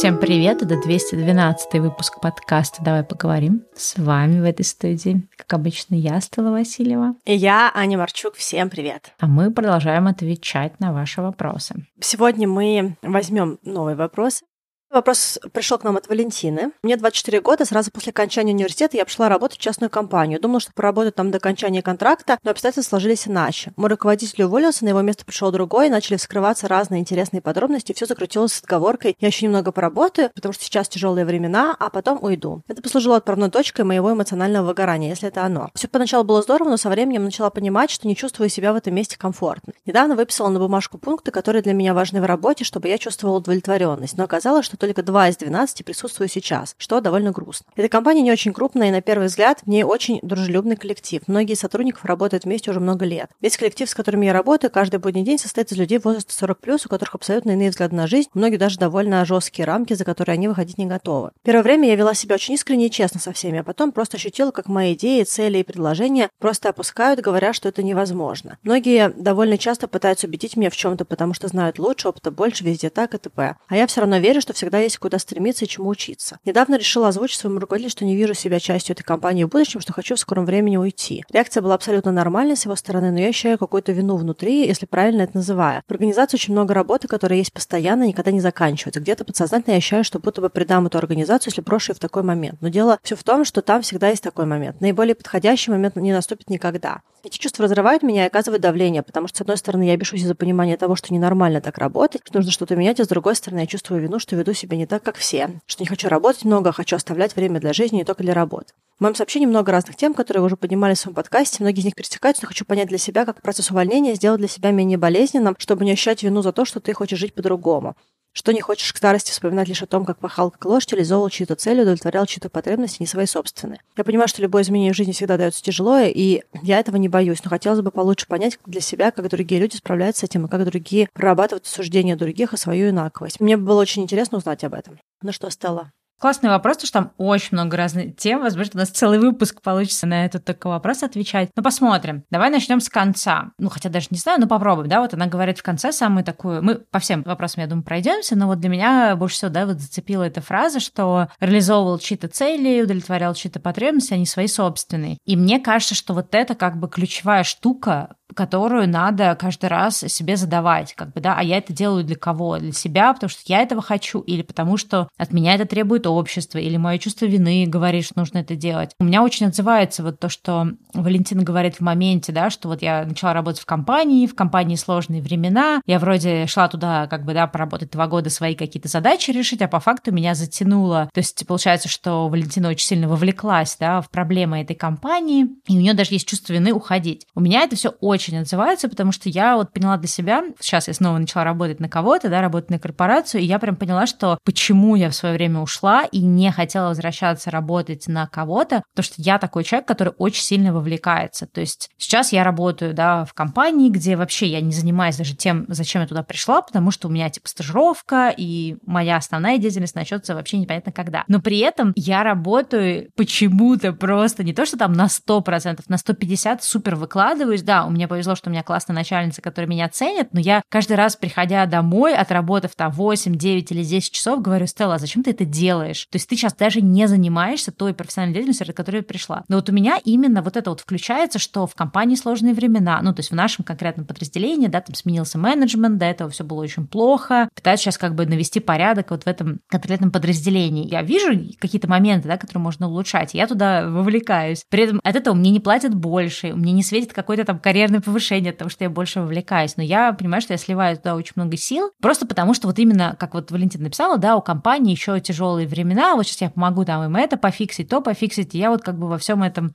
Всем привет, это 212 выпуск подкаста «Давай поговорим». С вами в этой студии, как обычно, я, Стелла Васильева. И я, Аня Марчук. Всем привет. А мы продолжаем отвечать на ваши вопросы. Сегодня мы возьмем новый вопрос Вопрос пришел к нам от Валентины. Мне 24 года, сразу после окончания университета я пошла работать в частную компанию. Думала, что поработаю там до окончания контракта, но обстоятельства сложились иначе. Мой руководитель уволился, на его место пришел другой, начали вскрываться разные интересные подробности, все закрутилось с отговоркой «я еще немного поработаю, потому что сейчас тяжелые времена, а потом уйду». Это послужило отправной точкой моего эмоционального выгорания, если это оно. Все поначалу было здорово, но со временем начала понимать, что не чувствую себя в этом месте комфортно. Недавно выписала на бумажку пункты, которые для меня важны в работе, чтобы я чувствовала удовлетворенность, но оказалось, что только два из 12 присутствую сейчас, что довольно грустно. Эта компания не очень крупная, и на первый взгляд в ней очень дружелюбный коллектив. Многие сотрудников работают вместе уже много лет. Весь коллектив, с которым я работаю, каждый будний день состоит из людей возраста 40+, у которых абсолютно иные взгляды на жизнь, многие даже довольно жесткие рамки, за которые они выходить не готовы. Первое время я вела себя очень искренне и честно со всеми, а потом просто ощутила, как мои идеи, цели и предложения просто опускают, говоря, что это невозможно. Многие довольно часто пытаются убедить меня в чем-то, потому что знают лучше, опыта больше, везде так и т.п. А я все равно верю, что всегда есть куда стремиться и чему учиться. Недавно решила озвучить своему руководителю, что не вижу себя частью этой компании в будущем, что хочу в скором времени уйти. Реакция была абсолютно нормальной с его стороны, но я ощущаю какую-то вину внутри, если правильно это называю. В организации очень много работы, которая есть постоянно, никогда не заканчивается. Где-то подсознательно я ощущаю, что будто бы предам эту организацию, если брошу в такой момент. Но дело все в том, что там всегда есть такой момент. Наиболее подходящий момент не наступит никогда. Эти чувства разрывают меня и оказывают давление, потому что, с одной стороны, я бешусь из-за понимания того, что ненормально так работать, что нужно что-то менять, а с другой стороны, я чувствую вину, что веду себя не так, как все, что не хочу работать много, а хочу оставлять время для жизни не только для работы. В моем сообщении много разных тем, которые вы уже поднимали в своем подкасте. Многие из них пересекаются, но хочу понять для себя, как процесс увольнения сделать для себя менее болезненным, чтобы не ощущать вину за то, что ты хочешь жить по-другому. Что не хочешь к старости вспоминать лишь о том, как пахал как лошадь, реализовывал чью-то цель, удовлетворял чью-то потребности, не свои собственные. Я понимаю, что любое изменение в жизни всегда дается тяжело, и я этого не боюсь, но хотелось бы получше понять для себя, как другие люди справляются с этим, и как другие прорабатывают суждения других и свою инаковость. Мне было очень интересно узнать об этом. Ну что, Стелла, Классный вопрос, потому что там очень много разных тем. Возможно, у нас целый выпуск получится на этот только вопрос отвечать. Но посмотрим. Давай начнем с конца. Ну, хотя даже не знаю, но попробуем. Да, вот она говорит в конце самую такую... Мы по всем вопросам, я думаю, пройдемся, но вот для меня больше всего, да, вот зацепила эта фраза, что реализовывал чьи-то цели, удовлетворял чьи-то потребности, а не свои собственные. И мне кажется, что вот это как бы ключевая штука, которую надо каждый раз себе задавать, как бы, да, а я это делаю для кого? Для себя, потому что я этого хочу, или потому что от меня это требует общество, или мое чувство вины говорит, что нужно это делать. У меня очень отзывается вот то, что Валентина говорит в моменте, да, что вот я начала работать в компании, в компании сложные времена, я вроде шла туда, как бы, да, поработать два года свои какие-то задачи решить, а по факту меня затянуло. То есть получается, что Валентина очень сильно вовлеклась, да, в проблемы этой компании, и у нее даже есть чувство вины уходить. У меня это все очень очень отзывается, потому что я вот поняла для себя, сейчас я снова начала работать на кого-то, да, работать на корпорацию, и я прям поняла, что почему я в свое время ушла и не хотела возвращаться работать на кого-то, потому что я такой человек, который очень сильно вовлекается. То есть сейчас я работаю, да, в компании, где вообще я не занимаюсь даже тем, зачем я туда пришла, потому что у меня типа стажировка, и моя основная деятельность начнется вообще непонятно когда. Но при этом я работаю почему-то просто не то, что там на 100%, на 150 супер выкладываюсь, да, у меня повезло, что у меня классная начальница, которая меня ценит, но я каждый раз, приходя домой, отработав там 8, 9 или 10 часов, говорю, Стелла, а зачем ты это делаешь? То есть ты сейчас даже не занимаешься той профессиональной деятельностью, ради которой пришла. Но вот у меня именно вот это вот включается, что в компании сложные времена, ну, то есть в нашем конкретном подразделении, да, там сменился менеджмент, до этого все было очень плохо, пытаются сейчас как бы навести порядок вот в этом конкретном подразделении. Я вижу какие-то моменты, да, которые можно улучшать, я туда вовлекаюсь. При этом от этого мне не платят больше, мне не светит какой-то там карьерный на повышение, потому что я больше вовлекаюсь. Но я понимаю, что я сливаю туда очень много сил, просто потому что вот именно, как вот Валентина написала, да, у компании еще тяжелые времена, вот сейчас я помогу там им это пофиксить, то пофиксить, и я вот как бы во всем этом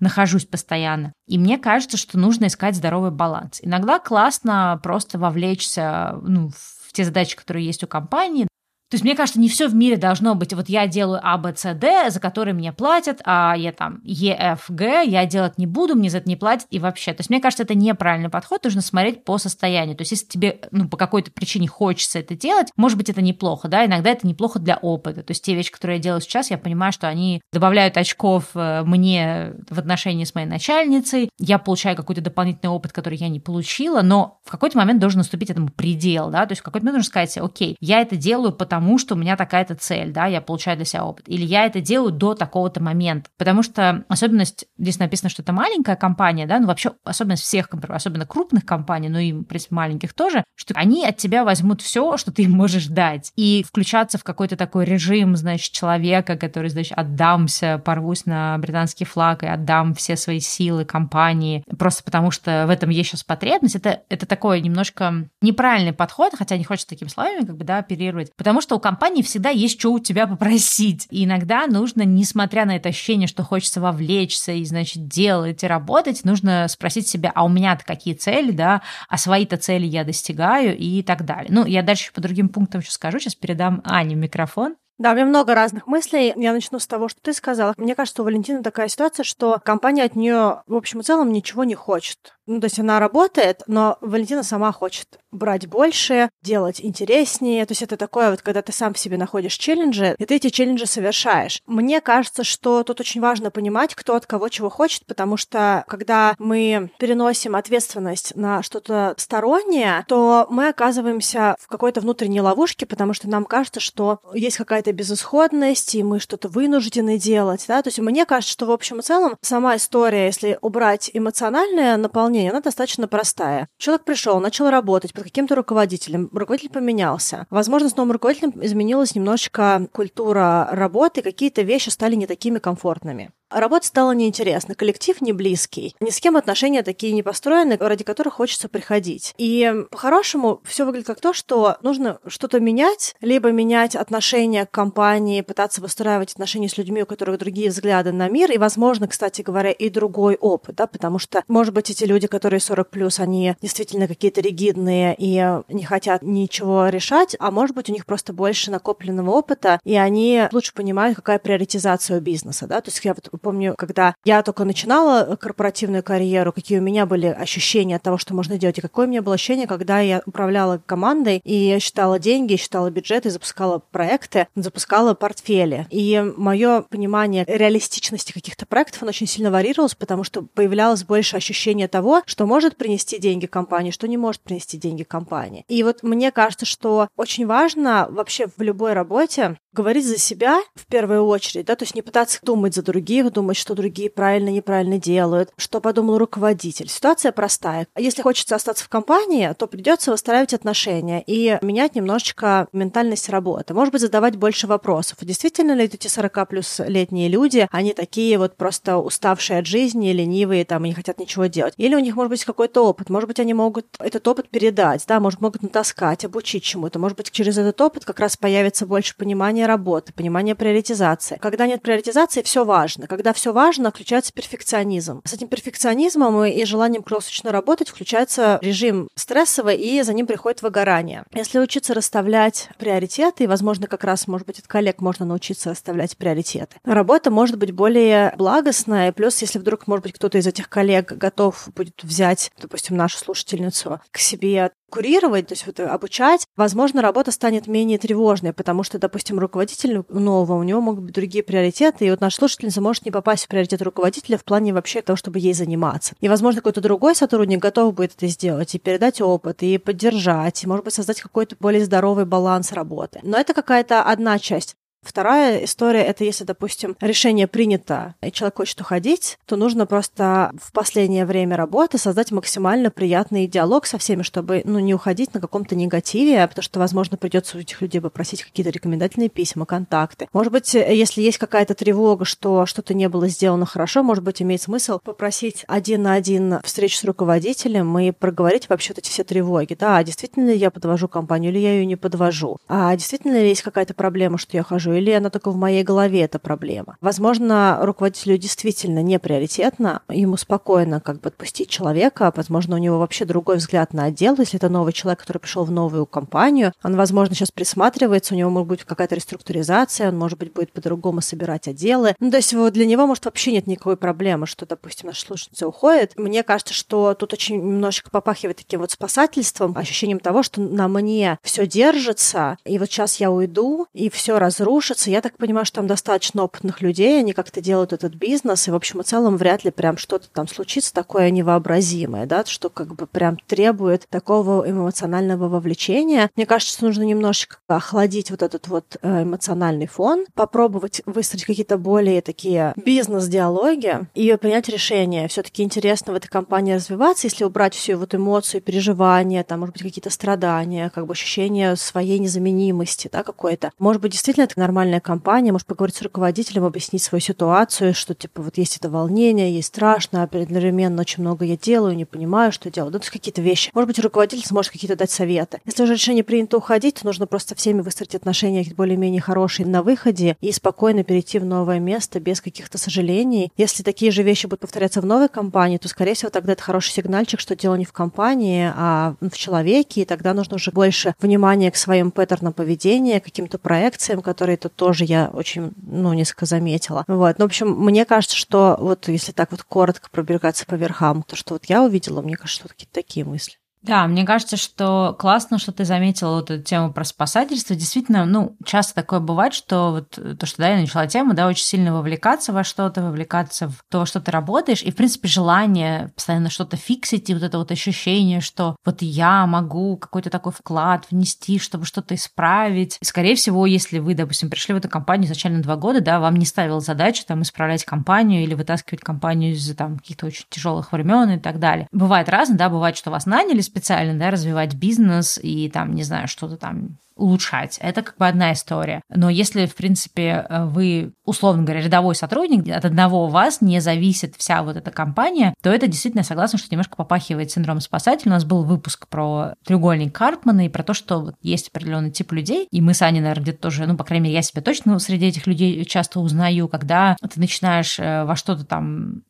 нахожусь постоянно. И мне кажется, что нужно искать здоровый баланс. Иногда классно просто вовлечься ну, в те задачи, которые есть у компании, то есть, мне кажется, не все в мире должно быть, вот я делаю А, Б, С, Д, за которые мне платят, а я там Е, Ф, Г, я делать не буду, мне за это не платят и вообще. То есть, мне кажется, это неправильный подход, нужно смотреть по состоянию. То есть, если тебе, ну, по какой-то причине хочется это делать, может быть, это неплохо, да, иногда это неплохо для опыта. То есть, те вещи, которые я делаю сейчас, я понимаю, что они добавляют очков э, мне в отношении с моей начальницей, я получаю какой-то дополнительный опыт, который я не получила, но в какой-то момент должен наступить этому предел, да, то есть, в какой-то момент нужно сказать, окей, я это делаю потому потому, что у меня такая-то цель, да, я получаю для себя опыт. Или я это делаю до такого-то момента. Потому что особенность, здесь написано, что это маленькая компания, да, ну вообще особенность всех, особенно крупных компаний, ну и, в принципе, маленьких тоже, что они от тебя возьмут все, что ты им можешь дать. И включаться в какой-то такой режим, значит, человека, который, значит, отдамся, порвусь на британский флаг и отдам все свои силы компании, просто потому что в этом есть сейчас потребность, это, это такой немножко неправильный подход, хотя не хочется такими словами как бы, да, оперировать, потому что у компании всегда есть что у тебя попросить. И иногда нужно, несмотря на это ощущение, что хочется вовлечься и, значит, делать и работать, нужно спросить себя, а у меня-то какие цели, да, а свои-то цели я достигаю и так далее. Ну, я дальше по другим пунктам еще скажу, сейчас передам Ане микрофон. Да, у меня много разных мыслей. Я начну с того, что ты сказала. Мне кажется, у Валентины такая ситуация, что компания от нее в общем и целом ничего не хочет. Ну, то есть она работает, но Валентина сама хочет брать больше, делать интереснее. То есть это такое вот, когда ты сам в себе находишь челленджи, и ты эти челленджи совершаешь. Мне кажется, что тут очень важно понимать, кто от кого чего хочет, потому что когда мы переносим ответственность на что-то стороннее, то мы оказываемся в какой-то внутренней ловушке, потому что нам кажется, что есть какая-то безысходность, и мы что-то вынуждены делать. Да? То есть мне кажется, что в общем и целом сама история, если убрать эмоциональное наполнение, увольнения, она достаточно простая. Человек пришел, начал работать под каким-то руководителем, руководитель поменялся. Возможно, с новым руководителем изменилась немножечко культура работы, какие-то вещи стали не такими комфортными. Работа стала неинтересна, коллектив не близкий, ни с кем отношения такие не построены, ради которых хочется приходить. И по-хорошему все выглядит как то, что нужно что-то менять, либо менять отношения к компании, пытаться выстраивать отношения с людьми, у которых другие взгляды на мир, и, возможно, кстати говоря, и другой опыт, да, потому что, может быть, эти люди, которые 40 плюс, они действительно какие-то ригидные и не хотят ничего решать, а может быть, у них просто больше накопленного опыта, и они лучше понимают, какая приоритизация у бизнеса, да, то есть я вот помню, когда я только начинала корпоративную карьеру, какие у меня были ощущения от того, что можно делать, и какое у меня было ощущение, когда я управляла командой и считала деньги, считала бюджеты, запускала проекты, запускала портфели. И мое понимание реалистичности каких-то проектов, оно очень сильно варьировалось, потому что появлялось больше ощущения того, что может принести деньги компании, что не может принести деньги компании. И вот мне кажется, что очень важно вообще в любой работе говорить за себя в первую очередь, да, то есть не пытаться думать за других, думать, что другие правильно, неправильно делают, что подумал руководитель. Ситуация простая. Если хочется остаться в компании, то придется выстраивать отношения и менять немножечко ментальность работы. Может быть, задавать больше вопросов. Действительно ли эти 40 плюс летние люди, они такие вот просто уставшие от жизни, ленивые, там, и не хотят ничего делать? Или у них может быть какой-то опыт, может быть, они могут этот опыт передать, да, может, могут натаскать, обучить чему-то, может быть, через этот опыт как раз появится больше понимания работы, понимание приоритизации. Когда нет приоритизации, все важно. Когда все важно, включается перфекционизм. С этим перфекционизмом и желанием круглосуточно работать включается режим стрессовый, и за ним приходит выгорание. Если учиться расставлять приоритеты, и, возможно, как раз, может быть, от коллег можно научиться расставлять приоритеты, работа может быть более благостная, плюс, если вдруг, может быть, кто-то из этих коллег готов будет взять, допустим, нашу слушательницу к себе курировать, то есть вот обучать, возможно, работа станет менее тревожной, потому что, допустим, руководитель нового, у него могут быть другие приоритеты, и вот наша слушательница может не попасть в приоритет руководителя в плане вообще того, чтобы ей заниматься. И, возможно, какой-то другой сотрудник готов будет это сделать и передать опыт, и поддержать, и, может быть, создать какой-то более здоровый баланс работы. Но это какая-то одна часть. Вторая история — это если, допустим, решение принято, и человек хочет уходить, то нужно просто в последнее время работы создать максимально приятный диалог со всеми, чтобы ну, не уходить на каком-то негативе, потому что, возможно, придется у этих людей попросить какие-то рекомендательные письма, контакты. Может быть, если есть какая-то тревога, что что-то не было сделано хорошо, может быть, имеет смысл попросить один на один встречу с руководителем и проговорить вообще вот эти все тревоги. Да, а действительно ли я подвожу компанию или я ее не подвожу? А действительно ли есть какая-то проблема, что я хожу вижу, или она только в моей голове эта проблема. Возможно, руководителю действительно не приоритетно, ему спокойно как бы отпустить человека, возможно, у него вообще другой взгляд на отдел, если это новый человек, который пришел в новую компанию, он, возможно, сейчас присматривается, у него может быть какая-то реструктуризация, он, может быть, будет по-другому собирать отделы. Ну, то есть вот для него, может, вообще нет никакой проблемы, что, допустим, наша слушательница уходит. Мне кажется, что тут очень немножечко попахивает таким вот спасательством, ощущением того, что на мне все держится, и вот сейчас я уйду, и все разрушится, рушится. Я так понимаю, что там достаточно опытных людей, они как-то делают этот бизнес, и, в общем и целом, вряд ли прям что-то там случится такое невообразимое, да, что как бы прям требует такого эмоционального вовлечения. Мне кажется, что нужно немножечко охладить вот этот вот э, эмоциональный фон, попробовать выстроить какие-то более такие бизнес-диалоги и принять решение. все таки интересно в этой компании развиваться, если убрать всю вот эмоцию, переживания, там, может быть, какие-то страдания, как бы ощущение своей незаменимости, да, какой-то. Может быть, действительно это нормальная компания, может поговорить с руководителем, объяснить свою ситуацию, что, типа, вот есть это волнение, есть страшно, одновременно очень много я делаю, не понимаю, что делаю. Ну, то есть какие-то вещи. Может быть, руководитель сможет какие-то дать советы. Если уже решение принято уходить, то нужно просто всеми выстроить отношения более-менее хорошие на выходе и спокойно перейти в новое место без каких-то сожалений. Если такие же вещи будут повторяться в новой компании, то, скорее всего, тогда это хороший сигнальчик, что дело не в компании, а в человеке, и тогда нужно уже больше внимания к своим паттернам поведения, каким-то проекциям, которые тут тоже я очень, ну, несколько заметила. Вот. Ну, в общем, мне кажется, что вот если так вот коротко пробегаться по верхам, то, что вот я увидела, мне кажется, что какие-то такие мысли. Да, мне кажется, что классно, что ты заметила вот эту тему про спасательство. Действительно, ну, часто такое бывает, что вот то, что да, я начала тему, да, очень сильно вовлекаться во что-то, вовлекаться в то, во что ты работаешь, и, в принципе, желание постоянно что-то фиксить, и вот это вот ощущение, что вот я могу какой-то такой вклад внести, чтобы что-то исправить. И, скорее всего, если вы, допустим, пришли в эту компанию изначально два года, да, вам не ставил задачу там исправлять компанию или вытаскивать компанию из там каких-то очень тяжелых времен и так далее. Бывает разное, да, бывает, что вас наняли специально, да, развивать бизнес и там, не знаю, что-то там улучшать. Это как бы одна история. Но если, в принципе, вы, условно говоря, рядовой сотрудник, от одного вас не зависит вся вот эта компания, то это действительно, я согласна, что немножко попахивает синдром спасателя. У нас был выпуск про треугольник Карпмана и про то, что есть определенный тип людей, и мы с Аней, наверное, где-то тоже, ну, по крайней мере, я себя точно среди этих людей часто узнаю, когда ты начинаешь э, во что-то там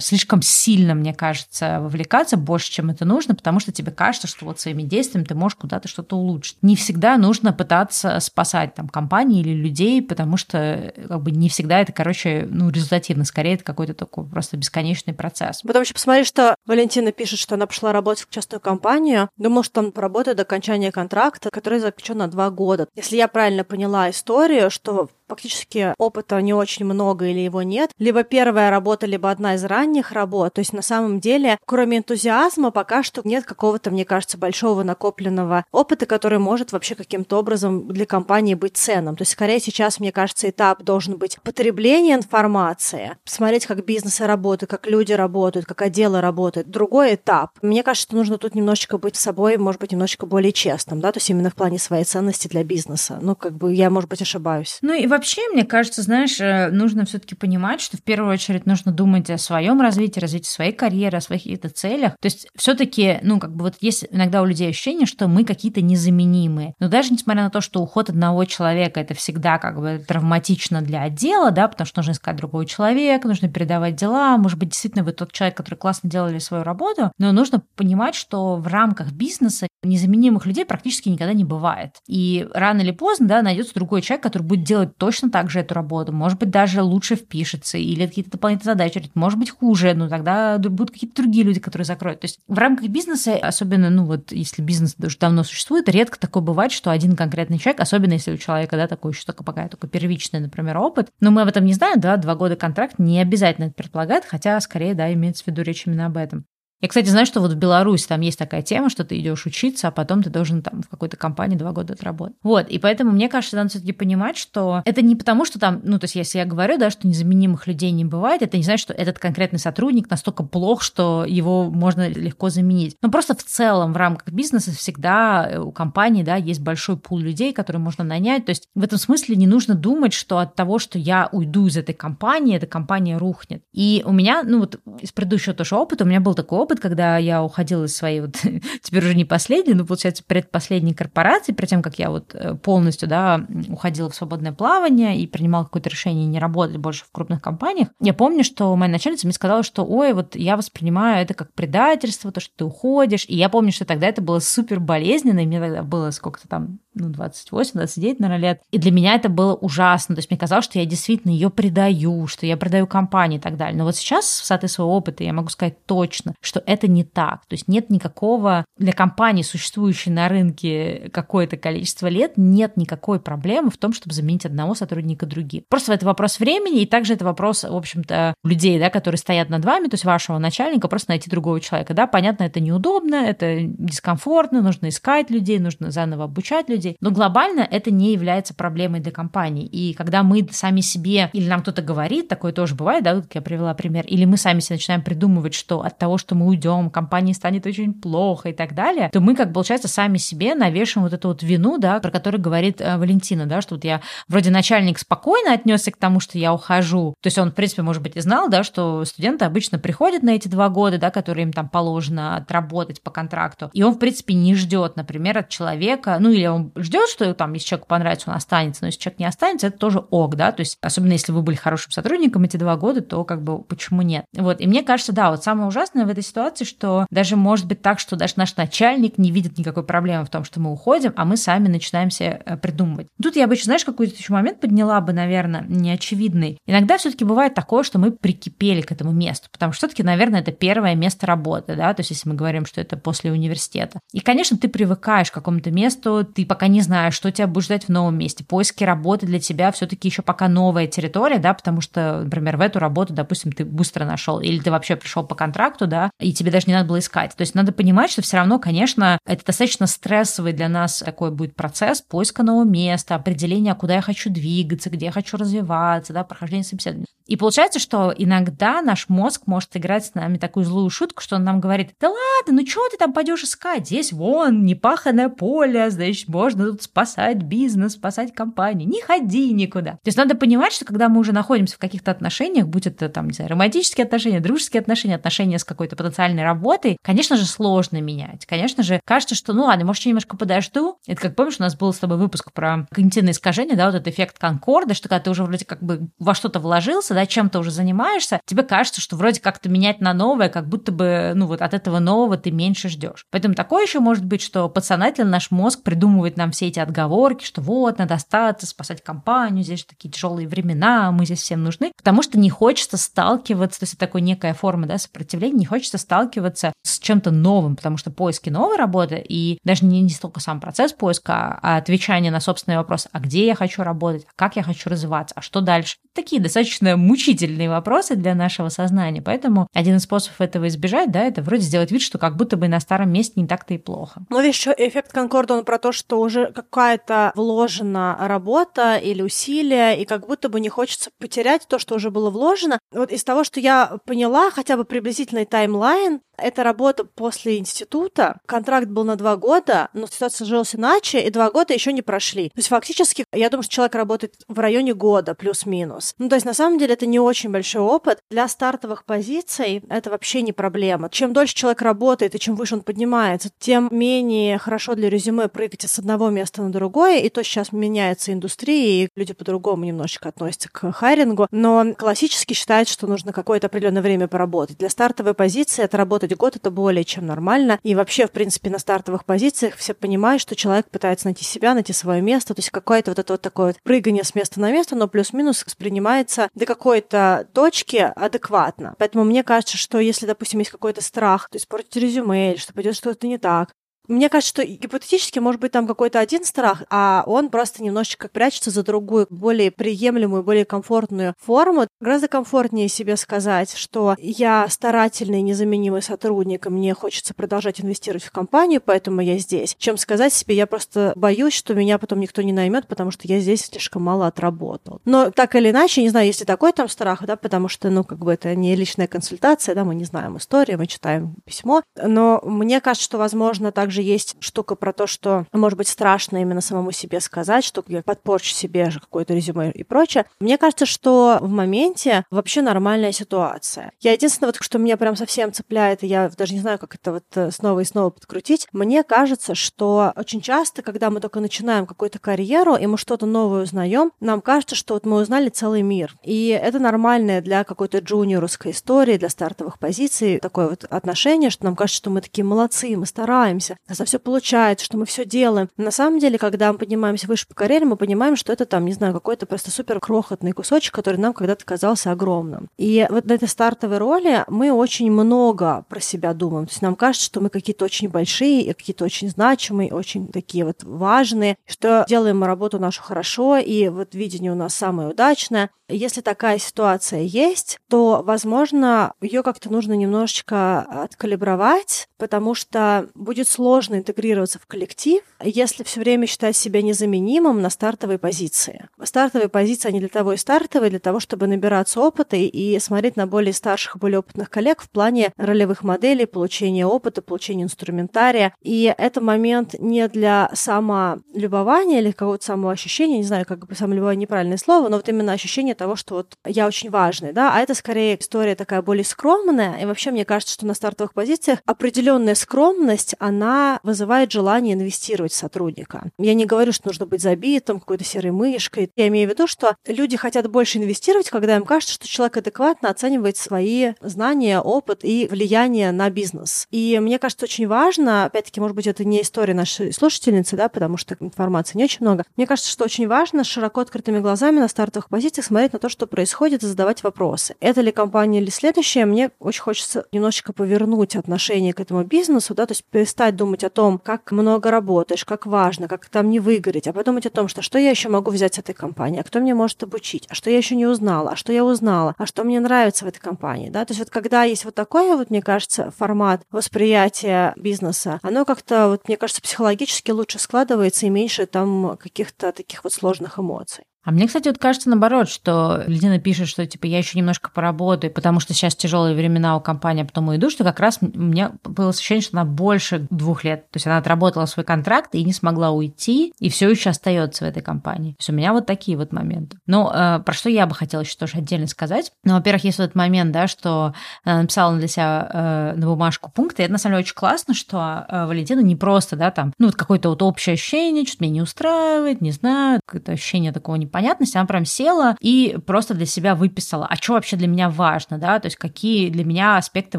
слишком сильно, мне кажется, вовлекаться больше, чем это нужно, потому что тебе кажется, что вот своими действиями ты можешь куда-то что-то улучшить. Не всегда нужно пытаться спасать там компании или людей, потому что как бы не всегда это, короче, ну, результативно. Скорее, это какой-то такой просто бесконечный процесс. Потом еще посмотри, что Валентина пишет, что она пошла работать в частную компанию. Думала, что там поработает до окончания контракта, который заключен на два года. Если я правильно поняла историю, что фактически опыта не очень много или его нет. Либо первая работа, либо одна из ранних работ. То есть на самом деле, кроме энтузиазма, пока что нет какого-то, мне кажется, большого накопленного опыта, который может вообще каким-то образом для компании быть ценным. То есть скорее сейчас, мне кажется, этап должен быть потребление информации, смотреть, как бизнесы работают, как люди работают, как отделы работают. Другой этап. Мне кажется, что нужно тут немножечко быть собой, может быть, немножечко более честным, да, то есть именно в плане своей ценности для бизнеса. Ну, как бы я, может быть, ошибаюсь. Ну и вообще, мне кажется, знаешь, э, нужно все-таки понимать, что в первую очередь нужно думать о своем развитии, развитии своей карьеры, о своих каких-то целях. То есть все-таки, ну, как бы вот есть иногда у людей ощущение, что мы какие-то незаменимые. Но даже несмотря на то, что уход одного человека это всегда как бы травматично для отдела, да, потому что нужно искать другого человека, нужно передавать дела, может быть, действительно вы тот человек, который классно делали свою работу, но нужно понимать, что в рамках бизнеса незаменимых людей практически никогда не бывает. И рано или поздно, да, найдется другой человек, который будет делать точно так же эту работу, может быть, даже лучше впишется, или какие-то дополнительные задачи, может быть, хуже, но тогда будут какие-то другие люди, которые закроют. То есть в рамках бизнеса, особенно, ну вот, если бизнес уже давно существует, редко такое бывает, что один конкретный человек, особенно если у человека, да, такой еще только пока только первичный, например, опыт, но мы об этом не знаем, да, два года контракт не обязательно это предполагает, хотя скорее, да, имеется в виду речь именно об этом. Я, кстати, знаю, что вот в Беларуси там есть такая тема, что ты идешь учиться, а потом ты должен там в какой-то компании два года отработать. Вот, и поэтому мне кажется, надо все-таки понимать, что это не потому, что там, ну, то есть если я говорю, да, что незаменимых людей не бывает, это не значит, что этот конкретный сотрудник настолько плох, что его можно легко заменить. Но просто в целом в рамках бизнеса всегда э, у компании, да, есть большой пул людей, которые можно нанять. То есть в этом смысле не нужно думать, что от того, что я уйду из этой компании, эта компания рухнет. И у меня, ну вот из предыдущего тоже опыта, у меня был такой опыт, опыт, когда я уходила из своей вот, теперь уже не последней, но, получается, предпоследней корпорации, перед тем, как я вот э, полностью, да, уходила в свободное плавание и принимала какое-то решение не работать больше в крупных компаниях, я помню, что моя начальница мне сказала, что, ой, вот я воспринимаю это как предательство, то, что ты уходишь, и я помню, что тогда это было супер болезненно, и мне тогда было сколько-то там ну, 28, 29, наверное, лет. И для меня это было ужасно. То есть мне казалось, что я действительно ее предаю, что я предаю компании и так далее. Но вот сейчас, в саты своего опыта, я могу сказать точно, что что это не так. То есть нет никакого для компании, существующей на рынке какое-то количество лет, нет никакой проблемы в том, чтобы заменить одного сотрудника другим. Просто это вопрос времени, и также это вопрос, в общем-то, людей, да, которые стоят над вами, то есть вашего начальника, просто найти другого человека. Да, понятно, это неудобно, это дискомфортно, нужно искать людей, нужно заново обучать людей, но глобально это не является проблемой для компании. И когда мы сами себе, или нам кто-то говорит, такое тоже бывает, да, как я привела пример, или мы сами себе начинаем придумывать, что от того, что мы уйдем, компании станет очень плохо и так далее, то мы, как получается, сами себе навешиваем вот эту вот вину, да, про которую говорит э, Валентина, да, что вот я вроде начальник спокойно отнесся к тому, что я ухожу. То есть он, в принципе, может быть, и знал, да, что студенты обычно приходят на эти два года, да, которые им там положено отработать по контракту. И он, в принципе, не ждет, например, от человека, ну или он ждет, что там, если человеку понравится, он останется, но если человек не останется, это тоже ок, да, то есть особенно если вы были хорошим сотрудником эти два года, то как бы почему нет? Вот, и мне кажется, да, вот самое ужасное в этой ситуации, что даже может быть так, что даже наш начальник не видит никакой проблемы в том, что мы уходим, а мы сами начинаем себе э, придумывать. Тут я обычно, знаешь, какой-то еще момент подняла бы, наверное, неочевидный. Иногда все-таки бывает такое, что мы прикипели к этому месту, потому что все-таки, наверное, это первое место работы, да, то есть если мы говорим, что это после университета. И, конечно, ты привыкаешь к какому-то месту, ты пока не знаешь, что тебя будет ждать в новом месте. Поиски работы для тебя все-таки еще пока новая территория, да, потому что, например, в эту работу, допустим, ты быстро нашел, или ты вообще пришел по контракту, да, и тебе даже не надо было искать. То есть надо понимать, что все равно, конечно, это достаточно стрессовый для нас такой будет процесс поиска нового места, определения, куда я хочу двигаться, где я хочу развиваться, да, прохождение собеседования. И получается, что иногда наш мозг может играть с нами такую злую шутку, что он нам говорит, да ладно, ну что ты там пойдешь искать? Здесь вон непаханное поле, значит, можно тут спасать бизнес, спасать компанию. Не ходи никуда. То есть надо понимать, что когда мы уже находимся в каких-то отношениях, будь это там, не знаю, романтические отношения, дружеские отношения, отношения с какой-то потенциальной работой, конечно же, сложно менять. Конечно же, кажется, что, ну ладно, может, я немножко подожду. Это как помнишь, у нас был с тобой выпуск про когнитивное искажение, да, вот этот эффект Конкорда, что когда ты уже вроде как бы во что-то вложился, да, чем-то уже занимаешься, тебе кажется, что вроде как-то менять на новое, как будто бы, ну вот от этого нового ты меньше ждешь. Поэтому такое еще может быть, что подсознательно наш мозг придумывает нам все эти отговорки, что вот, надо остаться, спасать компанию, здесь же такие тяжелые времена, мы здесь всем нужны, потому что не хочется сталкиваться, то есть это такая некая форма да, сопротивления, не хочется сталкиваться с чем-то новым, потому что поиски новой работы и даже не, не столько сам процесс поиска, а отвечание на собственный вопрос, а где я хочу работать, а как я хочу развиваться, а что дальше. Такие достаточно мучительные вопросы для нашего сознания, поэтому один из способов этого избежать, да, это вроде сделать вид, что как будто бы на старом месте не так-то и плохо. Но видишь, еще эффект Конкорда, он про то, что уже какая-то вложена работа или усилия, и как будто бы не хочется потерять то, что уже было вложено. Вот из того, что я поняла, хотя бы приблизительный таймлайн, это работа после института. Контракт был на два года, но ситуация сложилась иначе, и два года еще не прошли. То есть фактически, я думаю, что человек работает в районе года плюс-минус. Ну, то есть на самом деле это не очень большой опыт. Для стартовых позиций это вообще не проблема. Чем дольше человек работает и чем выше он поднимается, тем менее хорошо для резюме прыгать с одного места на другое. И то сейчас меняется индустрия, и люди по-другому немножечко относятся к хайрингу. Но классически считается, что нужно какое-то определенное время поработать. Для стартовой позиции это работать работать год, это более чем нормально. И вообще, в принципе, на стартовых позициях все понимают, что человек пытается найти себя, найти свое место. То есть какое-то вот это вот такое прыгание с места на место, но плюс-минус воспринимается до какой-то точки адекватно. Поэтому мне кажется, что если, допустим, есть какой-то страх, то есть портить резюме или что пойдет что-то не так, мне кажется, что гипотетически может быть там какой-то один страх, а он просто немножечко прячется за другую, более приемлемую, более комфортную форму. Гораздо комфортнее себе сказать, что я старательный, незаменимый сотрудник, и мне хочется продолжать инвестировать в компанию, поэтому я здесь, чем сказать себе, я просто боюсь, что меня потом никто не наймет, потому что я здесь слишком мало отработал. Но так или иначе, не знаю, есть ли такой там страх, да, потому что, ну, как бы это не личная консультация, да, мы не знаем историю, мы читаем письмо, но мне кажется, что, возможно, также также есть штука про то, что может быть страшно именно самому себе сказать, что я подпорчу себе какое-то резюме и прочее. Мне кажется, что в моменте вообще нормальная ситуация. Я единственное, вот, что меня прям совсем цепляет, и я даже не знаю, как это вот э, снова и снова подкрутить, мне кажется, что очень часто, когда мы только начинаем какую-то карьеру, и мы что-то новое узнаем, нам кажется, что вот мы узнали целый мир. И это нормальное для какой-то джуниорской истории, для стартовых позиций, такое вот отношение, что нам кажется, что мы такие молодцы, мы стараемся, нас все получается, что мы все делаем. На самом деле, когда мы поднимаемся выше по карьере, мы понимаем, что это там, не знаю, какой-то просто супер крохотный кусочек, который нам когда-то казался огромным. И вот на этой стартовой роли мы очень много про себя думаем. То есть нам кажется, что мы какие-то очень большие, какие-то очень значимые, очень такие вот важные, что делаем мы работу нашу хорошо, и вот видение у нас самое удачное. Если такая ситуация есть, то, возможно, ее как-то нужно немножечко откалибровать, потому что будет сложно интегрироваться в коллектив, если все время считать себя незаменимым на стартовой позиции. Стартовые позиции, они для того и стартовые, для того, чтобы набираться опыта и смотреть на более старших, более опытных коллег в плане ролевых моделей, получения опыта, получения инструментария. И это момент не для самолюбования или какого-то самоощущения, не знаю, как бы самолюбование неправильное слово, но вот именно ощущение того, что вот я очень важный, да, а это скорее история такая более скромная, и вообще мне кажется, что на стартовых позициях определенная скромность, она вызывает желание инвестировать в сотрудника. Я не говорю, что нужно быть забитым, какой-то серой мышкой. Я имею в виду, что люди хотят больше инвестировать, когда им кажется, что человек адекватно оценивает свои знания, опыт и влияние на бизнес. И мне кажется, очень важно, опять-таки, может быть, это не история нашей слушательницы, да, потому что информации не очень много. Мне кажется, что очень важно широко открытыми глазами на стартовых позициях смотреть на то, что происходит, и задавать вопросы. Это ли компания или следующая? Мне очень хочется немножечко повернуть отношение к этому бизнесу, да, то есть перестать думать о том, как много работаешь, как важно, как там не выгореть, а подумать о том, что что я еще могу взять с этой компании, а кто мне может обучить, а что я еще не узнала, а что я узнала, а что мне нравится в этой компании, да, то есть вот когда есть вот такой вот, мне кажется, формат восприятия бизнеса, оно как-то, вот мне кажется, психологически лучше складывается и меньше там каких-то таких вот сложных эмоций. А мне, кстати, вот кажется наоборот, что Ледина пишет, что типа я еще немножко поработаю, потому что сейчас тяжелые времена у компании, а потом уйду, что как раз у меня было ощущение, что она больше двух лет. То есть она отработала свой контракт и не смогла уйти, и все еще остается в этой компании. То есть у меня вот такие вот моменты. Ну, э, про что я бы хотела еще тоже отдельно сказать. Ну, во-первых, есть вот этот момент, да, что она написала для себя э, на бумажку пункты. И это на самом деле очень классно, что э, Валентина не просто, да, там, ну, вот какое-то вот общее ощущение, что-то меня не устраивает, не знаю, какое-то ощущение такого не непонятности, она прям села и просто для себя выписала, а что вообще для меня важно, да, то есть какие для меня аспекты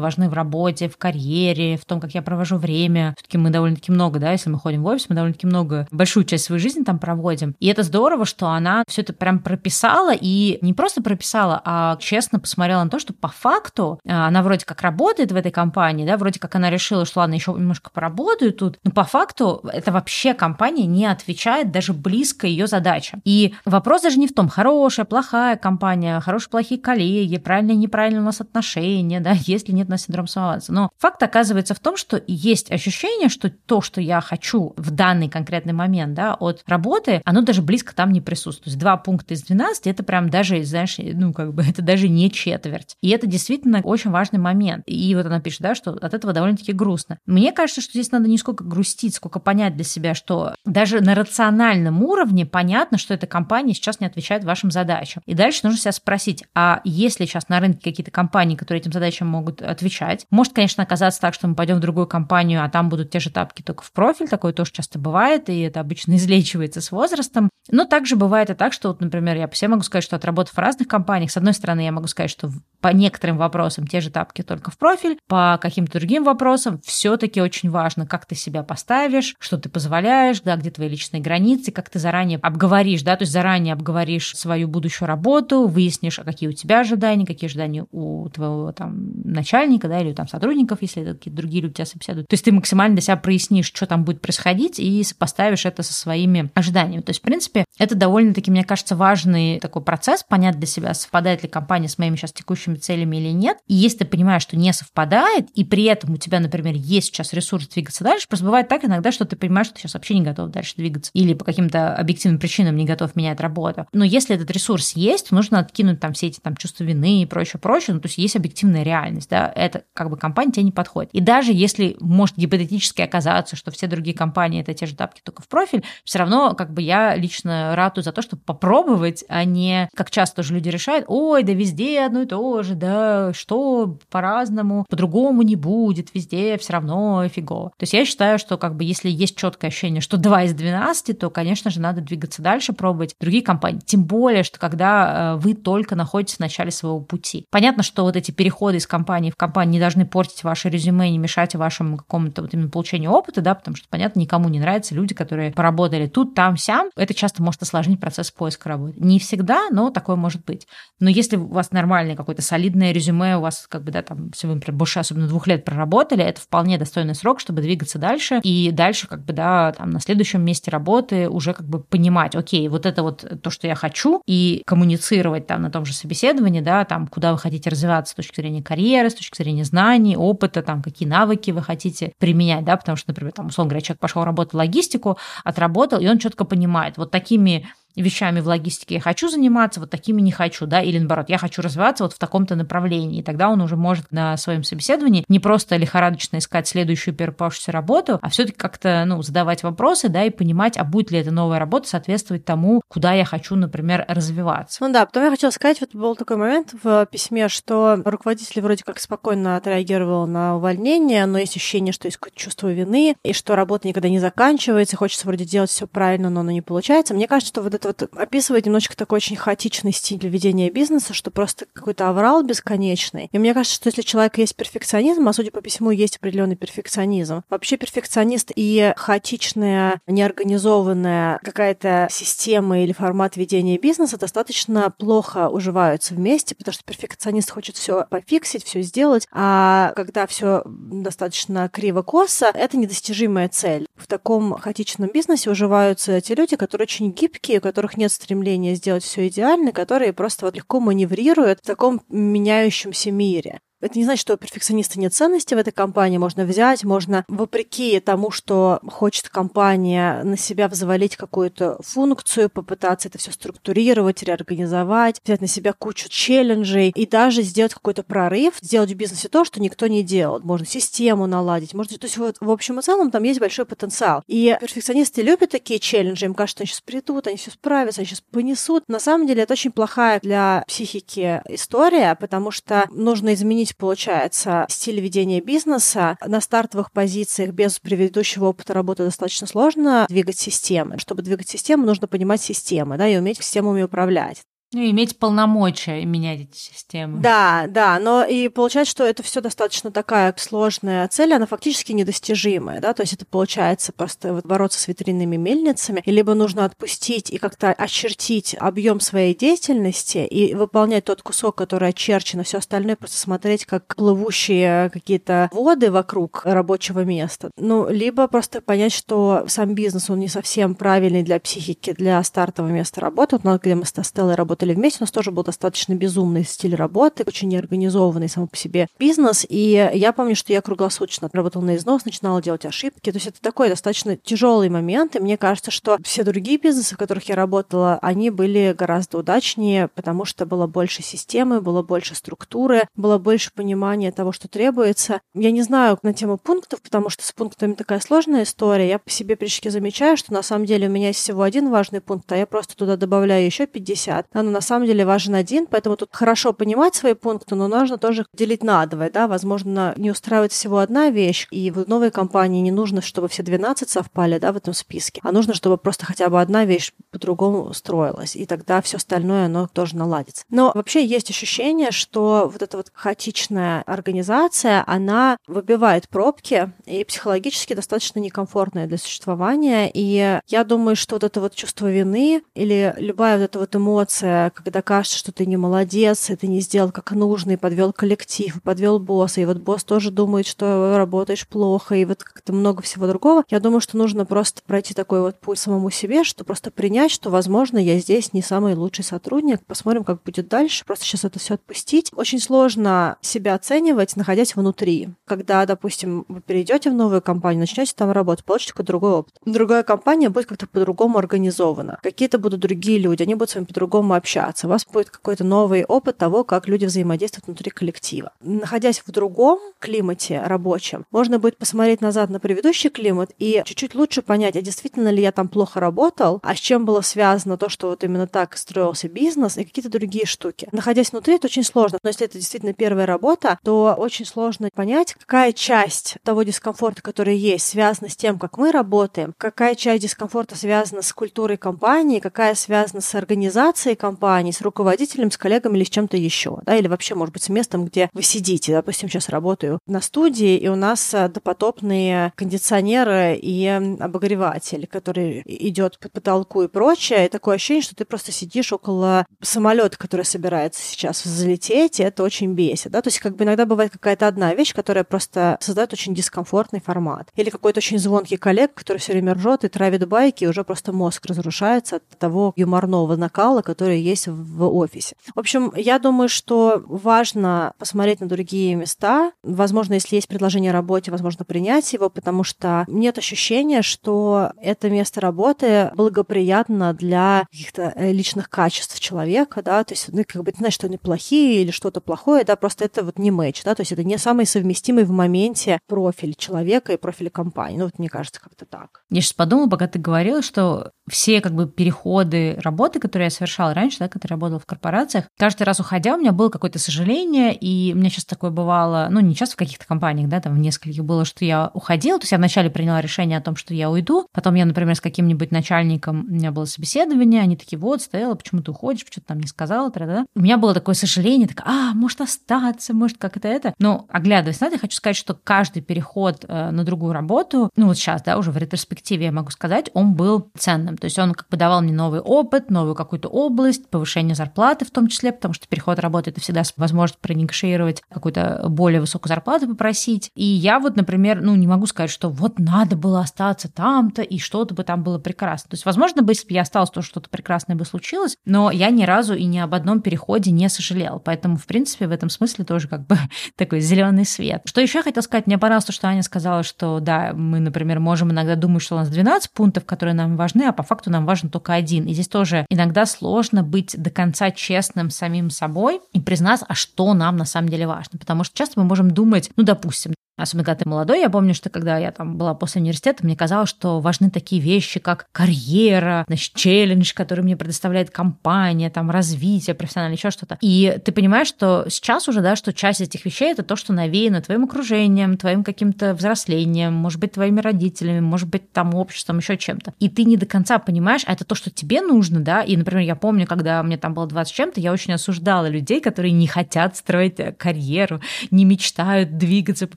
важны в работе, в карьере, в том, как я провожу время. Все-таки мы довольно-таки много, да, если мы ходим в офис, мы довольно-таки много, большую часть своей жизни там проводим. И это здорово, что она все это прям прописала и не просто прописала, а честно посмотрела на то, что по факту а, она вроде как работает в этой компании, да, вроде как она решила, что ладно, еще немножко поработаю тут, но по факту это вообще компания не отвечает даже близко ее задачам. И вопрос Вопрос даже не в том, хорошая, плохая компания, хорошие, плохие коллеги, правильные, неправильные у нас отношения, да, если нет на синдром самозванца. Но факт оказывается в том, что есть ощущение, что то, что я хочу в данный конкретный момент, да, от работы, оно даже близко там не присутствует. То есть два пункта из 12, это прям даже, знаешь, ну, как бы, это даже не четверть. И это действительно очень важный момент. И вот она пишет, да, что от этого довольно-таки грустно. Мне кажется, что здесь надо не сколько грустить, сколько понять для себя, что даже на рациональном уровне понятно, что эта компания компании сейчас не отвечают вашим задачам. И дальше нужно себя спросить, а есть ли сейчас на рынке какие-то компании, которые этим задачам могут отвечать? Может, конечно, оказаться так, что мы пойдем в другую компанию, а там будут те же тапки только в профиль, такое тоже часто бывает, и это обычно излечивается с возрастом. Но также бывает и так, что, вот, например, я по себе могу сказать, что отработав в разных компаниях, с одной стороны, я могу сказать, что по некоторым вопросам те же тапки только в профиль, по каким-то другим вопросам все-таки очень важно, как ты себя поставишь, что ты позволяешь, да, где твои личные границы, как ты заранее обговоришь, да, то есть заранее заранее обговоришь свою будущую работу, выяснишь, а какие у тебя ожидания, какие ожидания у твоего там начальника, да, или там сотрудников, если это какие-то другие люди тебя собеседуют. То есть ты максимально для себя прояснишь, что там будет происходить, и сопоставишь это со своими ожиданиями. То есть, в принципе, это довольно-таки, мне кажется, важный такой процесс, понять для себя, совпадает ли компания с моими сейчас текущими целями или нет. И если ты понимаешь, что не совпадает, и при этом у тебя, например, есть сейчас ресурс двигаться дальше, просто бывает так иногда, что ты понимаешь, что ты сейчас вообще не готов дальше двигаться, или по каким-то объективным причинам не готов менять работу, работу. Но если этот ресурс есть, то нужно откинуть там все эти там чувства вины и прочее, прочее. Ну, то есть есть объективная реальность, да, это как бы компания тебе не подходит. И даже если может гипотетически оказаться, что все другие компании это те же тапки, только в профиль, все равно как бы я лично ратую за то, чтобы попробовать, а не, как часто тоже люди решают, ой, да везде одно и то же, да, что по-разному, по-другому не будет, везде все равно фигово. То есть я считаю, что как бы если есть четкое ощущение, что 2 из 12, то, конечно же, надо двигаться дальше, пробовать другие компании. Тем более, что когда э, вы только находитесь в начале своего пути. Понятно, что вот эти переходы из компании в компанию не должны портить ваше резюме, не мешать вашему какому-то вот именно получению опыта, да, потому что, понятно, никому не нравятся люди, которые поработали тут, там, сям. Это часто может осложнить процесс поиска работы. Не всегда, но такое может быть. Но если у вас нормальное какое-то солидное резюме, у вас как бы, да, там, если вы, например, больше особенно двух лет проработали, это вполне достойный срок, чтобы двигаться дальше. И дальше, как бы, да, там, на следующем месте работы уже как бы понимать, окей, вот это вот то, что я хочу, и коммуницировать там на том же собеседовании, да, там, куда вы хотите развиваться с точки зрения карьеры, с точки зрения знаний, опыта, там, какие навыки вы хотите применять, да, потому что, например, там, условно говоря, человек пошел работать в логистику, отработал, и он четко понимает, вот такими вещами в логистике я хочу заниматься, вот такими не хочу, да, или наоборот, я хочу развиваться вот в таком-то направлении. И тогда он уже может на своем собеседовании не просто лихорадочно искать следующую первопавшуюся работу, а все-таки как-то, ну, задавать вопросы, да, и понимать, а будет ли эта новая работа соответствовать тому, куда я хочу, например, развиваться. Ну да, потом я хотела сказать, вот был такой момент в письме, что руководитель вроде как спокойно отреагировал на увольнение, но есть ощущение, что есть чувство вины, и что работа никогда не заканчивается, хочется вроде делать все правильно, но оно не получается. Мне кажется, что вот это вот описывает немножечко такой очень хаотичный стиль ведения бизнеса, что просто какой-то аврал бесконечный. И мне кажется, что если у человека есть перфекционизм, а судя по письму, есть определенный перфекционизм, вообще перфекционист и хаотичная, неорганизованная какая-то система или формат ведения бизнеса достаточно плохо уживаются вместе, потому что перфекционист хочет все пофиксить, все сделать, а когда все достаточно криво-косо, это недостижимая цель. В таком хаотичном бизнесе уживаются те люди, которые очень гибкие, которых нет стремления сделать все идеально, которые просто вот легко маневрируют в таком меняющемся мире. Это не значит, что у перфекциониста нет ценности в этой компании. Можно взять, можно, вопреки тому, что хочет компания, на себя взвалить какую-то функцию, попытаться это все структурировать, реорганизовать, взять на себя кучу челленджей и даже сделать какой-то прорыв, сделать в бизнесе то, что никто не делал. Можно систему наладить, можно... То есть вот в общем и целом там есть большой потенциал. И перфекционисты любят такие челленджи, им кажется, что они сейчас придут, они все справятся, они сейчас понесут. На самом деле это очень плохая для психики история, потому что нужно изменить изменить, получается, стиль ведения бизнеса. На стартовых позициях без предыдущего опыта работы достаточно сложно двигать системы. Чтобы двигать систему, нужно понимать системы, да, и уметь системами управлять. Ну, иметь полномочия менять эти системы. Да, да, но и получается, что это все достаточно такая сложная цель, она фактически недостижимая, да, то есть это получается просто вот бороться с ветряными мельницами, и либо нужно отпустить и как-то очертить объем своей деятельности и выполнять тот кусок, который очерчен, а все остальное просто смотреть как плывущие какие-то воды вокруг рабочего места. Ну, либо просто понять, что сам бизнес, он не совсем правильный для психики, для стартового места работы. Вот, где мы с Стеллой работали работали вместе, у нас тоже был достаточно безумный стиль работы, очень неорганизованный сам по себе бизнес. И я помню, что я круглосуточно работала на износ, начинала делать ошибки. То есть это такой достаточно тяжелый момент. И мне кажется, что все другие бизнесы, в которых я работала, они были гораздо удачнее, потому что было больше системы, было больше структуры, было больше понимания того, что требуется. Я не знаю на тему пунктов, потому что с пунктами такая сложная история. Я по себе прички замечаю, что на самом деле у меня есть всего один важный пункт, а я просто туда добавляю еще 50. Но на самом деле важен один, поэтому тут хорошо понимать свои пункты, но нужно тоже делить на два, да, возможно, не устраивает всего одна вещь, и в новой компании не нужно, чтобы все 12 совпали, да, в этом списке, а нужно, чтобы просто хотя бы одна вещь по-другому строилась, и тогда все остальное, оно тоже наладится. Но вообще есть ощущение, что вот эта вот хаотичная организация, она выбивает пробки и психологически достаточно некомфортная для существования, и я думаю, что вот это вот чувство вины или любая вот эта вот эмоция когда кажется, что ты не молодец, и ты не сделал как нужно, и подвел коллектив, подвел босса, и вот босс тоже думает, что работаешь плохо, и вот как-то много всего другого. Я думаю, что нужно просто пройти такой вот путь самому себе, что просто принять, что, возможно, я здесь не самый лучший сотрудник, посмотрим, как будет дальше, просто сейчас это все отпустить. Очень сложно себя оценивать, находясь внутри. Когда, допустим, вы перейдете в новую компанию, начнете там работать, получите какой-то другой опыт. Другая компания будет как-то по-другому организована. Какие-то будут другие люди, они будут с вами по-другому общаться, общаться, у вас будет какой-то новый опыт того, как люди взаимодействуют внутри коллектива. Находясь в другом климате рабочем, можно будет посмотреть назад на предыдущий климат и чуть-чуть лучше понять, а действительно ли я там плохо работал, а с чем было связано то, что вот именно так строился бизнес и какие-то другие штуки. Находясь внутри, это очень сложно. Но если это действительно первая работа, то очень сложно понять, какая часть того дискомфорта, который есть, связана с тем, как мы работаем, какая часть дискомфорта связана с культурой компании, какая связана с организацией компании, с руководителем, с коллегами или с чем-то еще, да, или вообще, может быть, с местом, где вы сидите. Допустим, сейчас работаю на студии, и у нас э, допотопные кондиционеры и обогреватель, который идет по потолку и прочее. И такое ощущение, что ты просто сидишь около самолета, который собирается сейчас взлететь, и это очень бесит, да. То есть как бы иногда бывает какая-то одна вещь, которая просто создает очень дискомфортный формат. Или какой-то очень звонкий коллег, который все время ржет и травит байки, и уже просто мозг разрушается от того юморного накала, который есть в офисе. В общем, я думаю, что важно посмотреть на другие места. Возможно, если есть предложение о работе, возможно, принять его, потому что нет ощущения, что это место работы благоприятно для каких-то э, личных качеств человека, да, то есть, ну, как бы, ты знаешь, что они плохие или что-то плохое, да, просто это вот не мэч, да, то есть это не самый совместимый в моменте профиль человека и профиль компании. Ну, вот мне кажется, как-то так. Я сейчас подумала, пока ты говорила, что все как бы переходы работы, которые я совершала раньше, когда я работала в корпорациях, каждый раз уходя, у меня было какое-то сожаление, и у меня сейчас такое бывало, ну, не часто в каких-то компаниях, да, там в нескольких было, что я уходила, то есть я вначале приняла решение о том, что я уйду, потом я, например, с каким-нибудь начальником, у меня было собеседование, они такие, вот, стояла, почему ты уходишь, почему ты там не сказала, да, У меня было такое сожаление, так, а, может остаться, может как это? Это. Но, оглядываясь на это, я хочу сказать, что каждый переход э, на другую работу, ну, вот сейчас, да, уже в ретроспективе я могу сказать, он был ценным. То есть он как бы давал мне новый опыт, новую какую-то область, повышение зарплаты в том числе, потому что переход работы это всегда возможность пронегошировать какую-то более высокую зарплату попросить. И я вот, например, ну, не могу сказать, что вот надо было остаться там-то, и что-то бы там было прекрасно. То есть, возможно, бы, если бы я осталась, то что-то прекрасное бы случилось, но я ни разу и ни об одном переходе не сожалела. Поэтому, в принципе, в этом смысле тоже как бы такой зеленый свет. Что еще я хотела сказать? Мне понравилось то, что Аня сказала, что да, мы, например, можем иногда думать, что у нас 12 пунктов, которые нам важны, а по факту нам важен только один. И здесь тоже иногда сложно быть до конца честным самим собой и признаться, а что нам на самом деле важно. Потому что часто мы можем думать, ну, допустим, Особенно, когда ты молодой, я помню, что когда я там была после университета, мне казалось, что важны такие вещи, как карьера, значит, челлендж, который мне предоставляет компания, там, развитие профессиональное, еще что-то. И ты понимаешь, что сейчас уже, да, что часть этих вещей — это то, что навеяно твоим окружением, твоим каким-то взрослением, может быть, твоими родителями, может быть, там, обществом, еще чем-то. И ты не до конца понимаешь, а это то, что тебе нужно, да. И, например, я помню, когда мне там было 20 чем-то, я очень осуждала людей, которые не хотят строить карьеру, не мечтают двигаться по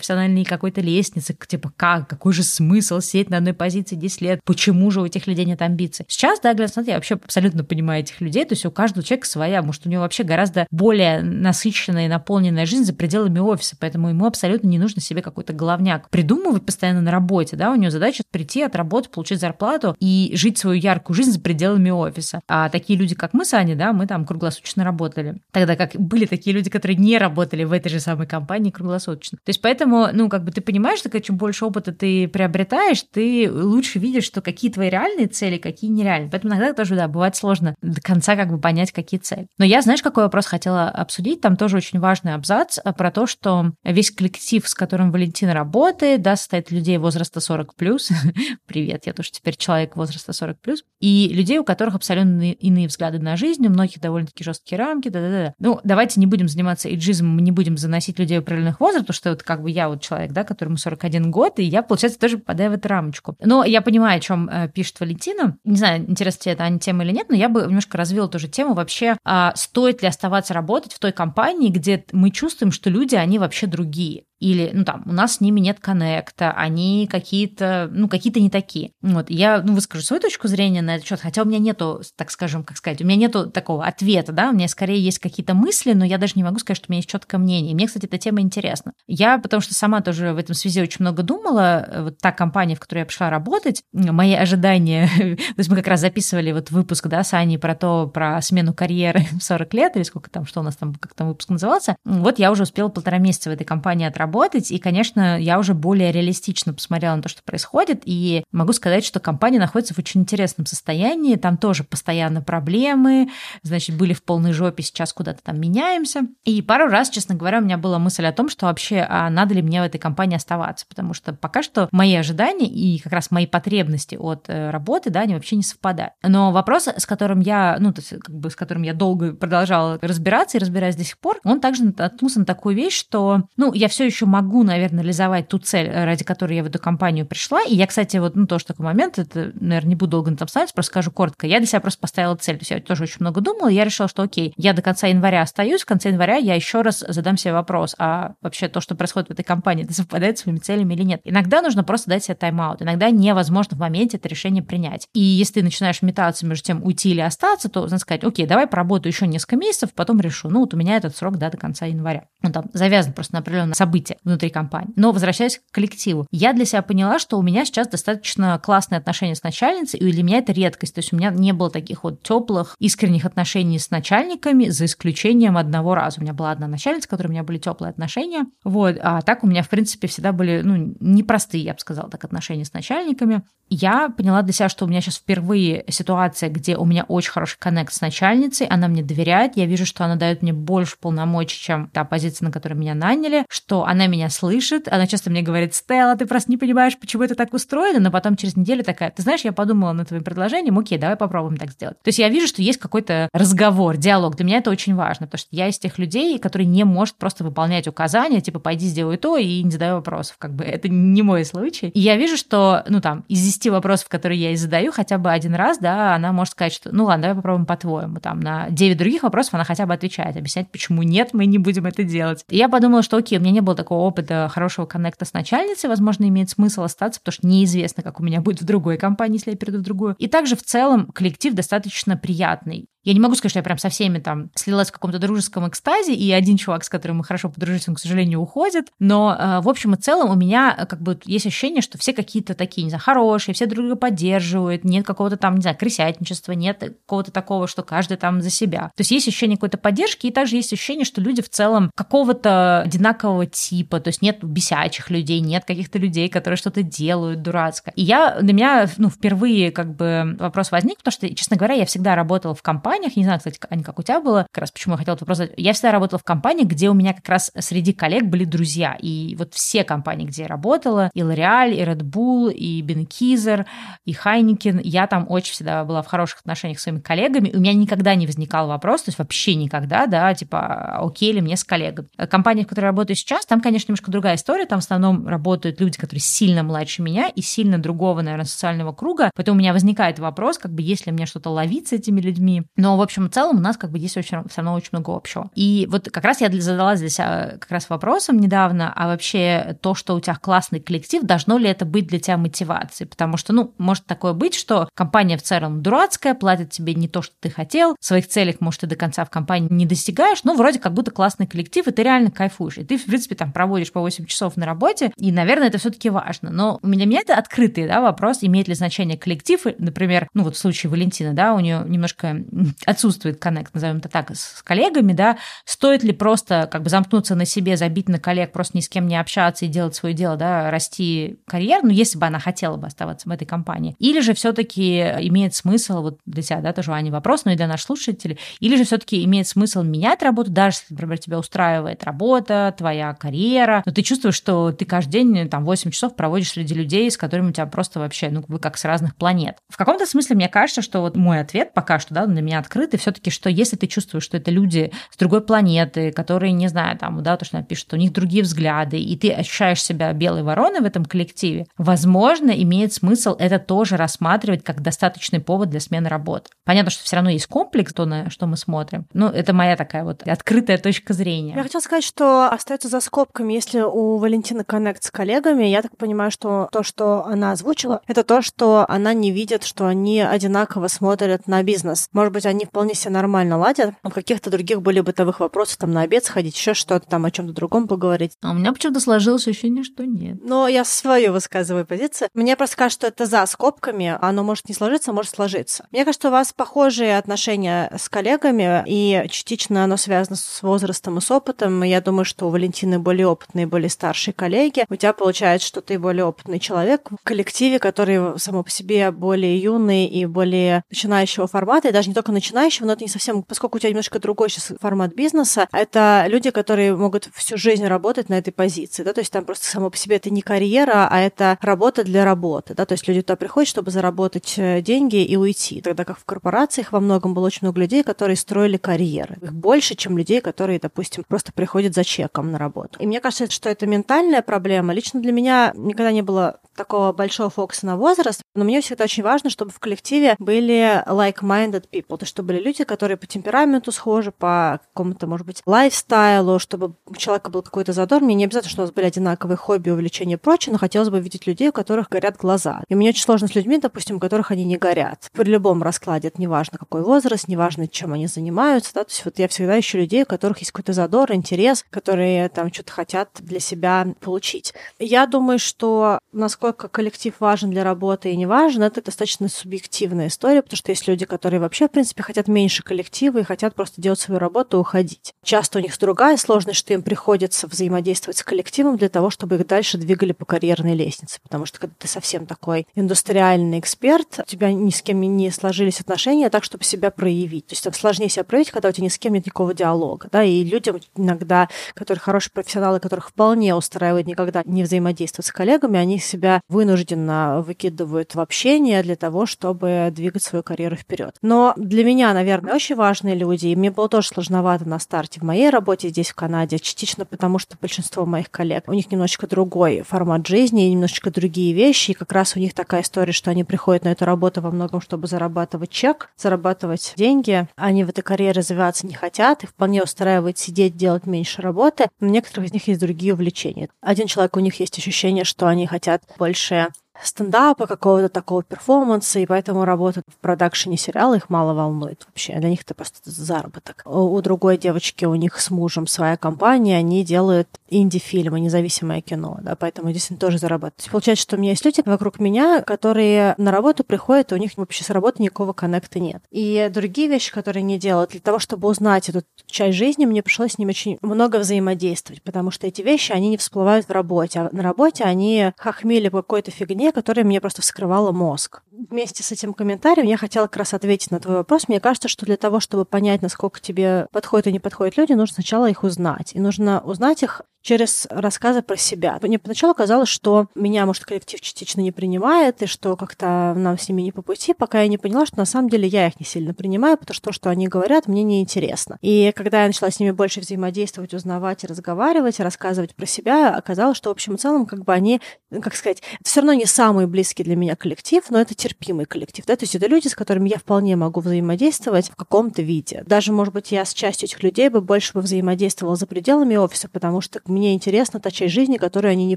профессиональной какой-то лестнице, типа как, какой же смысл сидеть на одной позиции 10 лет, почему же у этих людей нет амбиций. Сейчас, да, глядя я вообще абсолютно понимаю этих людей, то есть у каждого человека своя, может, у него вообще гораздо более насыщенная и наполненная жизнь за пределами офиса, поэтому ему абсолютно не нужно себе какой-то головняк придумывать постоянно на работе, да, у него задача прийти, отработать, получить зарплату и жить свою яркую жизнь за пределами офиса. А такие люди, как мы с Аней, да, мы там круглосуточно работали. Тогда как были такие люди, которые не работали в этой же самой компании круглосуточно. То есть поэтому Поэтому, ну, как бы ты понимаешь, что чем больше опыта ты приобретаешь, ты лучше видишь, что какие твои реальные цели, какие нереальные. Поэтому иногда тоже, да, бывает сложно до конца как бы понять, какие цели. Но я, знаешь, какой вопрос хотела обсудить? Там тоже очень важный абзац а, про то, что весь коллектив, с которым Валентина работает, да, состоит людей возраста 40+. Привет, я тоже теперь человек возраста 40+. И людей, у которых абсолютно иные взгляды на жизнь, у многих довольно-таки жесткие рамки, да-да-да. Ну, давайте не будем заниматься эйджизмом, не будем заносить людей определенных возрастов, потому что вот как бы я вот человек, да, которому 41 год, и я, получается, тоже попадаю в эту рамочку. Но я понимаю, о чем э, пишет Валентина. Не знаю, интересна тебе эта тема или нет, но я бы немножко развила тоже тему вообще, а стоит ли оставаться работать в той компании, где мы чувствуем, что люди, они вообще другие или, ну, там, у нас с ними нет коннекта, они какие-то, ну, какие-то не такие. Вот, я, ну, выскажу свою точку зрения на этот счет, хотя у меня нету, так скажем, как сказать, у меня нету такого ответа, да, у меня скорее есть какие-то мысли, но я даже не могу сказать, что у меня есть четкое мнение. И мне, кстати, эта тема интересна. Я, потому что сама тоже в этом связи очень много думала, вот та компания, в которой я пришла работать, мои ожидания, то есть мы как раз записывали вот выпуск, да, с Аней про то, про смену карьеры в 40 лет, или сколько там, что у нас там, как там выпуск назывался, вот я уже успела полтора месяца в этой компании отработать, работать, и, конечно, я уже более реалистично посмотрела на то, что происходит, и могу сказать, что компания находится в очень интересном состоянии, там тоже постоянно проблемы, значит, были в полной жопе, сейчас куда-то там меняемся. И пару раз, честно говоря, у меня была мысль о том, что вообще, а надо ли мне в этой компании оставаться, потому что пока что мои ожидания и как раз мои потребности от э, работы, да, они вообще не совпадают. Но вопрос, с которым я, ну, то есть, как бы, с которым я долго продолжала разбираться и разбираюсь до сих пор, он также наткнулся на такую вещь, что, ну, я все еще могу, наверное, реализовать ту цель, э, ради которой я в эту компанию пришла. И я, кстати, вот, ну, тоже такой момент, это, наверное, не буду долго на этом ставить, просто скажу коротко. Я для себя просто поставила цель. То есть я тоже очень много думала, я решила, что окей, я до конца января остаюсь, в конце января я еще раз задам себе вопрос, а вообще то, что происходит в этой компании, это совпадает с моими целями или нет. Иногда нужно просто дать себе тайм-аут. Иногда невозможно в моменте это решение принять. И если ты начинаешь метаться между тем, уйти или остаться, то надо сказать, окей, давай поработаю еще несколько месяцев, потом решу. Ну, вот у меня этот срок, да, до конца января. Он там завязан просто на определенное событие внутри компании. Но возвращаясь к коллективу, я для себя поняла, что у меня сейчас достаточно классные отношения с начальницей, и для меня это редкость. То есть у меня не было таких вот теплых, искренних отношений с начальниками, за исключением одного раза. У меня была одна начальница, с которой у меня были теплые отношения. Вот. А так у меня, в принципе, всегда были, ну, непростые, я бы сказала, так, отношения с начальниками. Я поняла для себя, что у меня сейчас впервые ситуация, где у меня очень хороший коннект с начальницей, она мне доверяет, я вижу, что она дает мне больше полномочий, чем та позиция, на которой меня наняли, что она меня слышит, она часто мне говорит, Стелла, ты просто не понимаешь, почему это так устроено, но потом через неделю такая, ты знаешь, я подумала над твоим предложением, окей, давай попробуем так сделать. То есть я вижу, что есть какой-то разговор, диалог. Для меня это очень важно, потому что я из тех людей, которые не может просто выполнять указания, типа, пойди сделай то, и не задаю вопросов. Как бы это не мой случай. И я вижу, что, ну, там, из 10 вопросов, которые я ей задаю, хотя бы один раз, да, она может сказать, что, ну, ладно, давай попробуем по-твоему. Там, на 9 других вопросов она хотя бы отвечает, объяснять, почему нет, мы не будем это делать. И я подумала, что, окей, у меня не было такого опыта хорошего коннекта с начальницей, возможно, имеет смысл остаться, потому что неизвестно, как у меня будет в другой компании, если я перейду в другую. И также в целом коллектив достаточно приятный. Я не могу сказать, что я прям со всеми там слилась в каком-то дружеском экстазе, и один чувак, с которым мы хорошо подружились, он, к сожалению, уходит. Но э, в общем и целом у меня э, как бы есть ощущение, что все какие-то такие, не знаю, хорошие, все друг друга поддерживают, нет какого-то там, не знаю, крысятничества, нет какого-то такого, что каждый там за себя. То есть есть ощущение какой-то поддержки, и также есть ощущение, что люди в целом какого-то одинакового типа, то есть нет бесячих людей, нет каких-то людей, которые что-то делают дурацко. И я, для меня, ну, впервые как бы вопрос возник, потому что, честно говоря, я всегда работала в компании, компаниях, не знаю, кстати, Аня, как у тебя было, как раз почему я хотела этот вопрос задать. Я всегда работала в компании, где у меня как раз среди коллег были друзья. И вот все компании, где я работала, и L'Oreal, и Red Bull, и Бенкизер, и Хайникин, я там очень всегда была в хороших отношениях с своими коллегами. У меня никогда не возникал вопрос, то есть вообще никогда, да, типа, окей ли мне с коллегами. Компания, в которой я работаю сейчас, там, конечно, немножко другая история. Там в основном работают люди, которые сильно младше меня и сильно другого, наверное, социального круга. Поэтому у меня возникает вопрос, как бы, если мне что-то ловить с этими людьми. Но, в общем, в целом у нас как бы есть очень, все равно очень много общего. И вот как раз я задалась для себя как раз вопросом недавно, а вообще то, что у тебя классный коллектив, должно ли это быть для тебя мотивацией? Потому что, ну, может такое быть, что компания в целом дурацкая, платит тебе не то, что ты хотел, своих целей, может, ты до конца в компании не достигаешь, но вроде как будто классный коллектив, и ты реально кайфуешь. И ты, в принципе, там проводишь по 8 часов на работе, и, наверное, это все таки важно. Но у меня, меня это открытый да, вопрос, имеет ли значение коллектив, например, ну вот в случае Валентины, да, у нее немножко отсутствует коннект, назовем это так, с коллегами, да, стоит ли просто как бы замкнуться на себе, забить на коллег, просто ни с кем не общаться и делать свое дело, да, расти карьер, ну, если бы она хотела бы оставаться в этой компании. Или же все таки имеет смысл, вот для тебя, да, тоже, Аня, вопрос, но и для наших слушателей, или же все таки имеет смысл менять работу, даже если, например, тебя устраивает работа, твоя карьера, но ты чувствуешь, что ты каждый день, там, 8 часов проводишь среди людей, с которыми у тебя просто вообще, ну, вы как с разных планет. В каком-то смысле мне кажется, что вот мой ответ пока что, да, для меня открыты, все-таки, что если ты чувствуешь, что это люди с другой планеты, которые, не знаю, там, да, то, что напишут, у них другие взгляды, и ты ощущаешь себя белой вороной в этом коллективе, возможно, имеет смысл это тоже рассматривать как достаточный повод для смены работы. Понятно, что все равно есть комплекс, то, на что мы смотрим. Ну, это моя такая вот открытая точка зрения. Я хотела сказать, что остается за скобками, если у Валентины коннект с коллегами, я так понимаю, что то, что она озвучила, это то, что она не видит, что они одинаково смотрят на бизнес. Может быть, они вполне себе нормально ладят. В каких-то других были бытовых вопросах, там на обед сходить, еще что-то там о чем-то другом поговорить. А у меня почему-то сложилось ощущение, что нет. Но я свою высказываю позицию. Мне просто кажется, что это за скобками, оно может не сложиться, а может сложиться. Мне кажется, у вас похожие отношения с коллегами, и частично оно связано с возрастом и с опытом. Я думаю, что у Валентины более опытные, более старшие коллеги. У тебя получается, что ты более опытный человек в коллективе, который само по себе более юный и более начинающего формата, и даже не только начинающего, но это не совсем, поскольку у тебя немножко другой сейчас формат бизнеса, это люди, которые могут всю жизнь работать на этой позиции, да, то есть там просто само по себе это не карьера, а это работа для работы, да, то есть люди туда приходят, чтобы заработать э, деньги и уйти, тогда как в корпорациях во многом было очень много людей, которые строили карьеры. Их больше, чем людей, которые, допустим, просто приходят за чеком на работу. И мне кажется, что это ментальная проблема. Лично для меня никогда не было такого большого фокуса на возраст, но мне всегда очень важно, чтобы в коллективе были like-minded people, чтобы были люди, которые по темпераменту схожи, по какому-то, может быть, лайфстайлу, чтобы у человека был какой-то задор. Мне не обязательно, что у нас были одинаковые хобби, увлечения и прочее, но хотелось бы видеть людей, у которых горят глаза. И мне очень сложно с людьми, допустим, у которых они не горят. При любом раскладе, это неважно какой возраст, неважно, чем они занимаются, да, то есть вот я всегда ищу людей, у которых есть какой-то задор, интерес, которые там что-то хотят для себя получить. Я думаю, что насколько коллектив важен для работы и не важен, это достаточно субъективная история, потому что есть люди, которые вообще, в принципе, хотят меньше коллектива и хотят просто делать свою работу и уходить. Часто у них другая сложность, что им приходится взаимодействовать с коллективом для того, чтобы их дальше двигали по карьерной лестнице. Потому что когда ты совсем такой индустриальный эксперт, у тебя ни с кем не сложились отношения так, чтобы себя проявить. То есть там сложнее себя проявить, когда у тебя ни с кем нет никакого диалога. Да? И людям иногда, которые хорошие профессионалы, которых вполне устраивает никогда не взаимодействовать с коллегами, они себя вынужденно выкидывают в общение для того, чтобы двигать свою карьеру вперед. Но для меня, наверное, очень важные люди, и мне было тоже сложновато на старте в моей работе здесь, в Канаде, частично потому, что большинство моих коллег, у них немножечко другой формат жизни, и немножечко другие вещи, и как раз у них такая история, что они приходят на эту работу во многом, чтобы зарабатывать чек, зарабатывать деньги, они в этой карьере развиваться не хотят, их вполне устраивает сидеть, делать меньше работы, но у некоторых из них есть другие увлечения. Один человек, у них есть ощущение, что они хотят больше стендапа, какого-то такого перформанса, и поэтому работать в продакшене сериала их мало волнует вообще. Для них это просто заработок. У другой девочки, у них с мужем своя компания, они делают инди-фильмы, независимое кино, да, поэтому они тоже зарабатывают. Получается, что у меня есть люди вокруг меня, которые на работу приходят, и у них вообще с работы никакого коннекта нет. И другие вещи, которые они делают, для того, чтобы узнать эту часть жизни, мне пришлось с ними очень много взаимодействовать, потому что эти вещи, они не всплывают в работе, а на работе они хохмели по какой-то фигне, которая мне просто вскрывала мозг. Вместе с этим комментарием я хотела как раз ответить на твой вопрос. Мне кажется, что для того, чтобы понять, насколько тебе подходят и не подходят люди, нужно сначала их узнать. И нужно узнать их через рассказы про себя. Мне поначалу казалось, что меня, может, коллектив частично не принимает, и что как-то нам с ними не по пути, пока я не поняла, что на самом деле я их не сильно принимаю, потому что то, что они говорят, мне не интересно. И когда я начала с ними больше взаимодействовать, узнавать разговаривать, рассказывать про себя, оказалось, что в общем и целом как бы они, как сказать, это все равно не самый близкий для меня коллектив, но это терпимый коллектив. Да? То есть это люди, с которыми я вполне могу взаимодействовать в каком-то виде. Даже, может быть, я с частью этих людей бы больше бы взаимодействовала за пределами офиса, потому что мне интересна та часть жизни, которую они не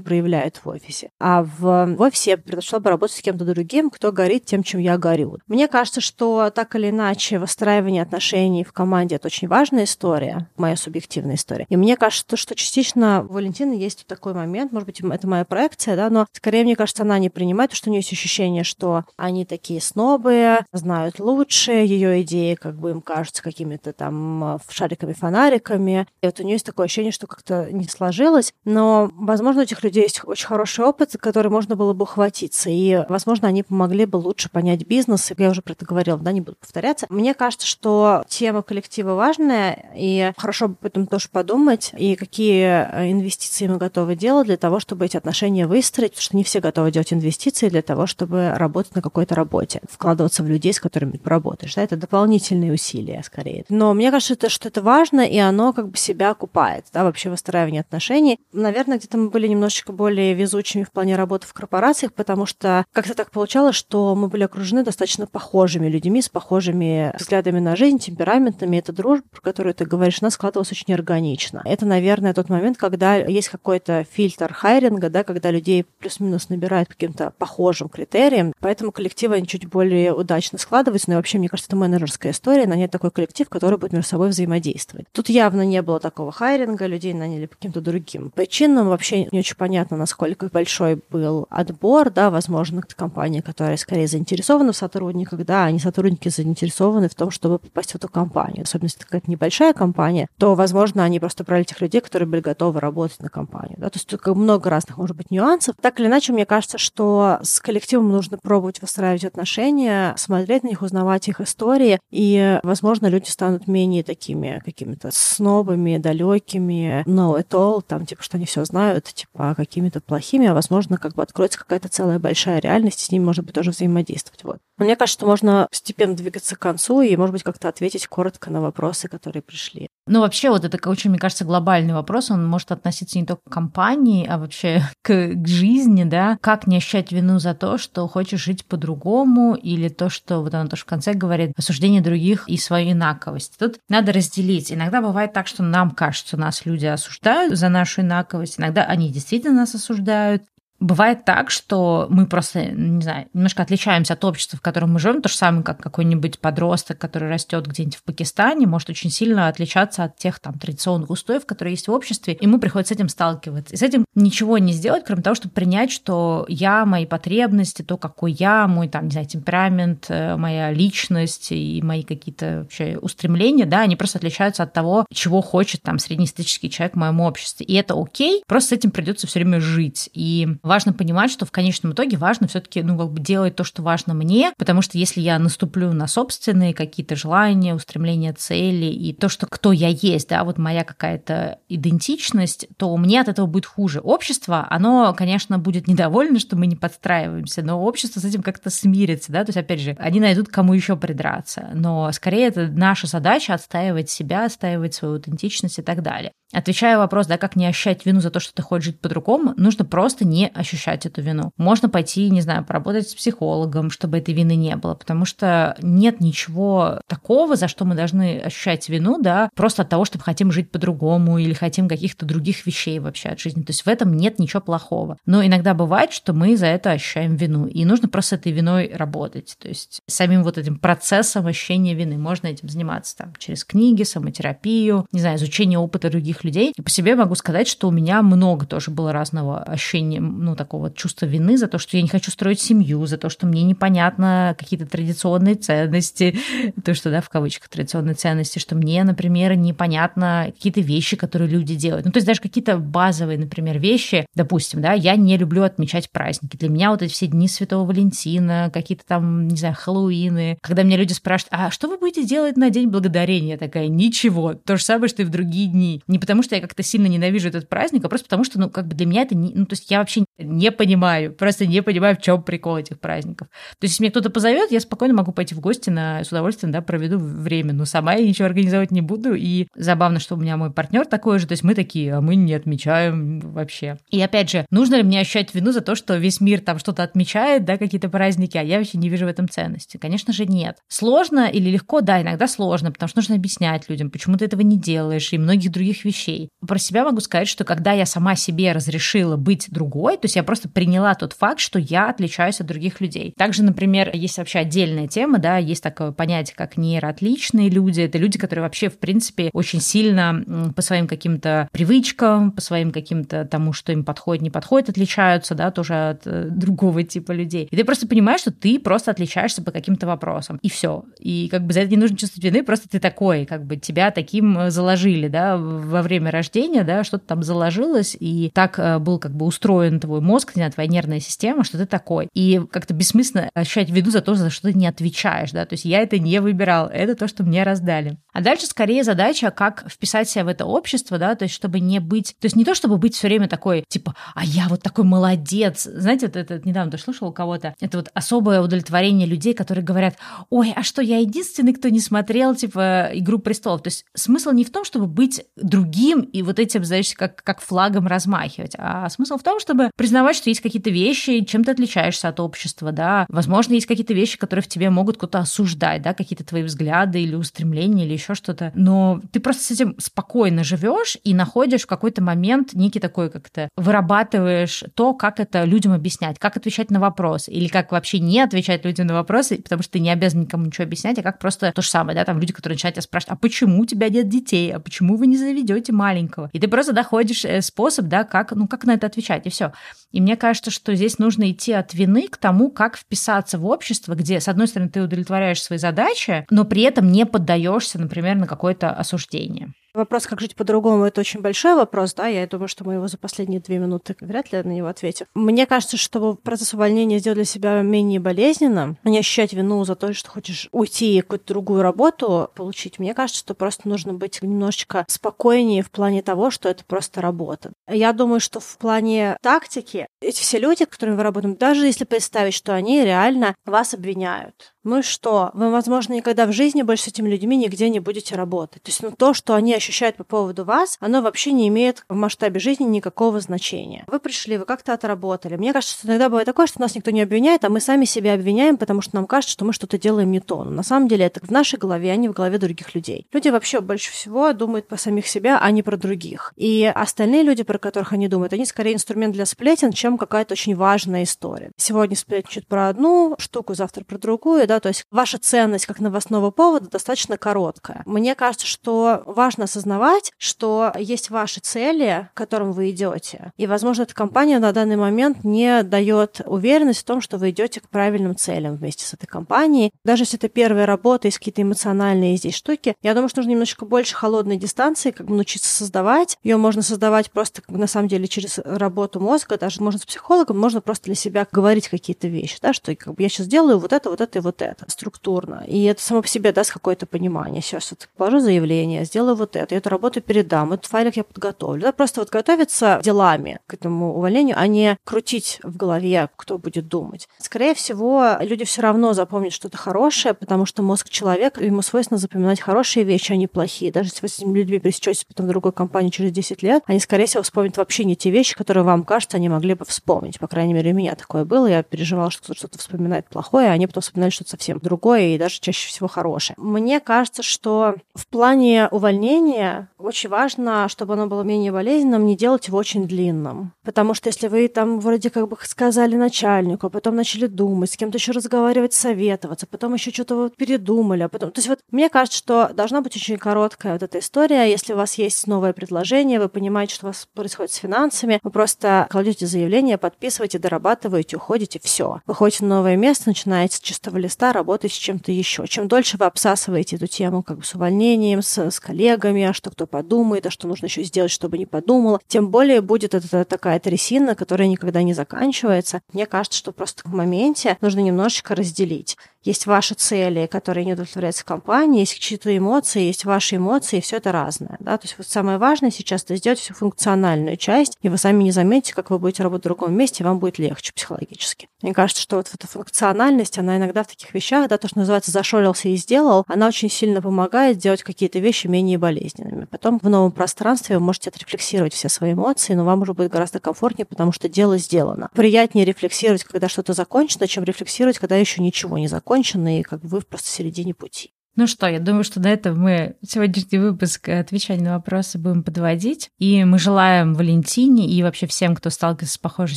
проявляют в офисе. А в, в офисе я предпочла бы работать с кем-то другим, кто горит тем, чем я горю. Мне кажется, что так или иначе выстраивание отношений в команде — это очень важная история, моя субъективная история. И мне кажется, что частично у Валентины есть такой момент, может быть, это моя проекция, да, но скорее, мне кажется, она не принимает, потому что у нее есть ощущение, что они такие снобы, знают лучше, ее идеи как бы им кажутся какими-то там шариками-фонариками. И вот у нее есть такое ощущение, что как-то не сложилось, получилось, но, возможно, у этих людей есть очень хороший опыт, за который можно было бы ухватиться, и, возможно, они помогли бы лучше понять бизнес, я уже про это говорила, да, не буду повторяться. Мне кажется, что тема коллектива важная, и хорошо бы об этом тоже подумать, и какие э, инвестиции мы готовы делать для того, чтобы эти отношения выстроить, потому что не все готовы делать инвестиции для того, чтобы работать на какой-то работе, вкладываться в людей, с которыми ты поработаешь. Да, это дополнительные усилия, скорее. Но мне кажется, что это важно, и оно как бы себя окупает, да, вообще выстраивание отношений отношений. Наверное, где-то мы были немножечко более везучими в плане работы в корпорациях, потому что как-то так получалось, что мы были окружены достаточно похожими людьми, с похожими взглядами на жизнь, темпераментами. Эта дружба, про которую ты говоришь, она складывалась очень органично. Это, наверное, тот момент, когда есть какой-то фильтр хайринга, да, когда людей плюс-минус набирают каким-то похожим критериям, поэтому коллективы они чуть более удачно складываются. Ну и вообще, мне кажется, это менеджерская история, нанять такой коллектив, который будет между собой взаимодействовать. Тут явно не было такого хайринга, людей наняли по каким-то другим причинам. Вообще не очень понятно, насколько большой был отбор, да, возможно, это компания, которая скорее заинтересована в сотрудниках, да, а не сотрудники заинтересованы в том, чтобы попасть в эту компанию. Особенно если это какая-то небольшая компания, то, возможно, они просто брали тех людей, которые были готовы работать на компанию. Да? То есть тут много разных, может быть, нюансов. Так или иначе, мне кажется, что с коллективом нужно пробовать выстраивать отношения, смотреть на них, узнавать их истории, и, возможно, люди станут менее такими какими-то снобами, далекими, know it all, там, типа, что они все знают, типа, какими-то плохими, а, возможно, как бы откроется какая-то целая большая реальность, и с ними, может быть, тоже взаимодействовать. Вот. Мне кажется, что можно постепенно двигаться к концу и, может быть, как-то ответить коротко на вопросы, которые пришли. Ну, вообще, вот это очень, мне кажется, глобальный вопрос. Он может относиться не только к компании, а вообще к, к жизни, да. Как не ощущать вину за то, что хочешь жить по-другому, или то, что вот она тоже в конце говорит, осуждение других и свою инаковость. Тут надо разделить. Иногда бывает так, что нам кажется, нас люди осуждают за нашу инаковость. Иногда они действительно нас осуждают. Бывает так, что мы просто, не знаю, немножко отличаемся от общества, в котором мы живем. То же самое, как какой-нибудь подросток, который растет где-нибудь в Пакистане, может очень сильно отличаться от тех там традиционных устоев, которые есть в обществе. И ему приходится с этим сталкиваться. И с этим ничего не сделать, кроме того, чтобы принять, что я, мои потребности, то, какой я, мой там, не знаю, темперамент, э, моя личность и мои какие-то вообще устремления, да, они просто отличаются от того, чего хочет там среднестатистический человек в моем обществе. И это окей, просто с этим придется все время жить. И важно понимать, что в конечном итоге важно все-таки, ну, как бы делать то, что важно мне, потому что если я наступлю на собственные какие-то желания, устремления, цели и то, что кто я есть, да, вот моя какая-то идентичность, то мне от этого будет хуже. Общество, оно, конечно, будет недовольно, что мы не подстраиваемся, но общество с этим как-то смирится, да, то есть, опять же, они найдут, кому еще придраться, но скорее это наша задача отстаивать себя, отстаивать свою аутентичность и так далее. Отвечая вопрос, да, как не ощущать вину за то, что ты хочешь жить по-другому, нужно просто не ощущать эту вину. Можно пойти, не знаю, поработать с психологом, чтобы этой вины не было, потому что нет ничего такого, за что мы должны ощущать вину, да, просто от того, что мы хотим жить по-другому или хотим каких-то других вещей вообще от жизни. То есть в этом нет ничего плохого. Но иногда бывает, что мы за это ощущаем вину, и нужно просто с этой виной работать. То есть самим вот этим процессом ощущения вины можно этим заниматься там через книги, самотерапию, не знаю, изучение опыта других людей. И по себе могу сказать, что у меня много тоже было разного ощущения, ну, такого чувства вины за то, что я не хочу строить семью, за то, что мне непонятно какие-то традиционные ценности, то, что, да, в кавычках традиционные ценности, что мне, например, непонятно какие-то вещи, которые люди делают. Ну, то есть даже какие-то базовые, например, вещи, допустим, да, я не люблю отмечать праздники. Для меня вот эти все дни Святого Валентина, какие-то там, не знаю, Хэллоуины, когда меня люди спрашивают, а что вы будете делать на День Благодарения? Я такая, ничего. То же самое, что и в другие дни. Не потому, что я как-то сильно ненавижу этот праздник, а просто потому, что, ну, как бы для меня это не... Ну, то есть я вообще не понимаю, просто не понимаю, в чем прикол этих праздников. То есть, если меня кто-то позовет, я спокойно могу пойти в гости на, с удовольствием, да, проведу время, но сама я ничего организовать не буду. И забавно, что у меня мой партнер такой же, то есть мы такие, а мы не отмечаем вообще. И опять же, нужно ли мне ощущать вину за то, что весь мир там что-то отмечает, да, какие-то праздники, а я вообще не вижу в этом ценности? Конечно же, нет. Сложно или легко? Да, иногда сложно, потому что нужно объяснять людям, почему ты этого не делаешь, и многих других вещей. Про себя могу сказать, что когда я сама себе разрешила быть другой, то есть я просто приняла тот факт, что я отличаюсь от других людей. Также, например, есть вообще отдельная тема, да, есть такое понятие, как нейроотличные люди. Это люди, которые вообще, в принципе, очень сильно по своим каким-то привычкам, по своим каким-то тому, что им подходит, не подходит, отличаются, да, тоже от э, другого типа людей. И ты просто понимаешь, что ты просто отличаешься по каким-то вопросам. И все. И как бы за это не нужно чувствовать вины, просто ты такой, как бы тебя таким э, заложили, да, во время рождения, да, что-то там заложилось, и так э, был как бы устроен твой мозг, не твоя нервная система, что ты такой. И как-то бессмысленно ощущать вину за то, за что ты не отвечаешь, да, то есть я это не выбирал, это то, что мне раздали. А дальше скорее задача, как вписать себя в это общество, да, то есть чтобы не быть, то есть не то, чтобы быть все время такой, типа, а я вот такой молодец. Знаете, вот это недавно ты слышал у кого-то, это вот особое удовлетворение людей, которые говорят, ой, а что, я единственный, кто не смотрел, типа, «Игру престолов». То есть смысл не в том, чтобы быть другим и вот этим, знаешь, как, как флагом размахивать. А смысл в том, чтобы признавать, что есть какие-то вещи, чем ты отличаешься от общества, да. Возможно, есть какие-то вещи, которые в тебе могут кто-то осуждать, да, какие-то твои взгляды или устремления или еще что-то. Но ты просто с этим спокойно живешь и находишь в какой-то момент некий такой как-то вырабатываешь то, как это людям объяснять, как отвечать на вопросы или как вообще не отвечать людям на вопросы, потому что ты не обязан никому ничего объяснять, а как просто то же самое, да, там люди, которые начинают тебя спрашивать, а почему у тебя нет детей, а почему вы не заведете маленького? И ты просто доходишь э, способ, да, как, ну, как на это отвечать, и все. И мне кажется, что здесь нужно идти от вины к тому, как вписаться в общество, где, с одной стороны, ты удовлетворяешь свои задачи, но при этом не поддаешься, например, на какое-то осуждение. Вопрос, как жить по-другому, это очень большой вопрос, да, я думаю, что мы его за последние две минуты вряд ли на него ответим. Мне кажется, чтобы процесс увольнения сделать для себя менее болезненным, не ощущать вину за то, что хочешь уйти и какую-то другую работу получить, мне кажется, что просто нужно быть немножечко спокойнее в плане того, что это просто работа. Я думаю, что в плане тактики эти все люди, с которыми вы работаете, даже если представить, что они реально вас обвиняют, ну и что? Вы, возможно, никогда в жизни больше с этими людьми нигде не будете работать. То есть ну, то, что они ощущают по поводу вас, оно вообще не имеет в масштабе жизни никакого значения. Вы пришли, вы как-то отработали. Мне кажется, что иногда бывает такое, что нас никто не обвиняет, а мы сами себя обвиняем, потому что нам кажется, что мы что-то делаем не то. Но на самом деле это в нашей голове, а не в голове других людей. Люди вообще больше всего думают по самих себя, а не про других. И остальные люди, про которых они думают, они скорее инструмент для сплетен, чем какая-то очень важная история. Сегодня сплетничают про одну штуку, завтра про другую, да, то есть ваша ценность как новостного повода достаточно короткая. Мне кажется, что важно осознавать, что есть ваши цели, к которым вы идете. И, возможно, эта компания на данный момент не дает уверенность в том, что вы идете к правильным целям вместе с этой компанией. Даже если это первая работа, есть какие-то эмоциональные здесь штуки, я думаю, что нужно немножечко больше холодной дистанции, как бы научиться создавать. Ее можно создавать просто, на самом деле, через работу мозга, даже можно с психологом, можно просто для себя говорить какие-то вещи, да, что как бы я сейчас делаю вот это, вот это и вот это структурно. И это само по себе даст какое-то понимание. Сейчас вот положу заявление, сделаю вот это, я эту работу передам, этот файлик я подготовлю. Да, просто вот готовиться делами к этому увольнению, а не крутить в голове, кто будет думать. Скорее всего, люди все равно запомнят что-то хорошее, потому что мозг человека, ему свойственно запоминать хорошие вещи, а не плохие. Даже если вы с этими людьми пересечетесь потом в другой компании через 10 лет, они, скорее всего, вспомнят вообще не те вещи, которые вам кажется, они могли бы вспомнить. По крайней мере, у меня такое было. Я переживала, что кто-то что-то вспоминает плохое, а они потом вспоминали что-то совсем другое и даже чаще всего хорошее. Мне кажется, что в плане увольнения очень важно, чтобы оно было менее болезненным, не делать его очень длинным. Потому что если вы там вроде как бы сказали начальнику, а потом начали думать, с кем-то еще разговаривать, советоваться, потом еще что-то вот передумали, а потом... То есть вот мне кажется, что должна быть очень короткая вот эта история. Если у вас есть новое предложение, вы понимаете, что у вас происходит с финансами, вы просто кладете заявление, подписываете, дорабатываете, уходите, все. Вы ходите на новое место, начинаете с чистого листа, работать с чем-то еще. Чем дольше вы обсасываете эту тему как бы с увольнением, с, с коллегами, а что кто подумает, а что нужно еще сделать, чтобы не подумала, тем более будет это такая трясина, которая никогда не заканчивается. Мне кажется, что просто в моменте нужно немножечко разделить есть ваши цели, которые не удовлетворяются компанией, есть чьи-то эмоции, есть ваши эмоции, и все это разное. Да? То есть вот самое важное сейчас это сделать всю функциональную часть, и вы сами не заметите, как вы будете работать в другом месте, и вам будет легче психологически. Мне кажется, что вот эта функциональность, она иногда в таких вещах, да, то, что называется «зашорился и сделал», она очень сильно помогает сделать какие-то вещи менее болезненными. Потом в новом пространстве вы можете отрефлексировать все свои эмоции, но вам уже будет гораздо комфортнее, потому что дело сделано. Приятнее рефлексировать, когда что-то закончено, чем рефлексировать, когда еще ничего не закончено и как бы вы просто в середине пути. Ну что, я думаю, что на этом мы сегодняшний выпуск отвечания на вопросы будем подводить. И мы желаем Валентине и вообще всем, кто сталкивается с похожей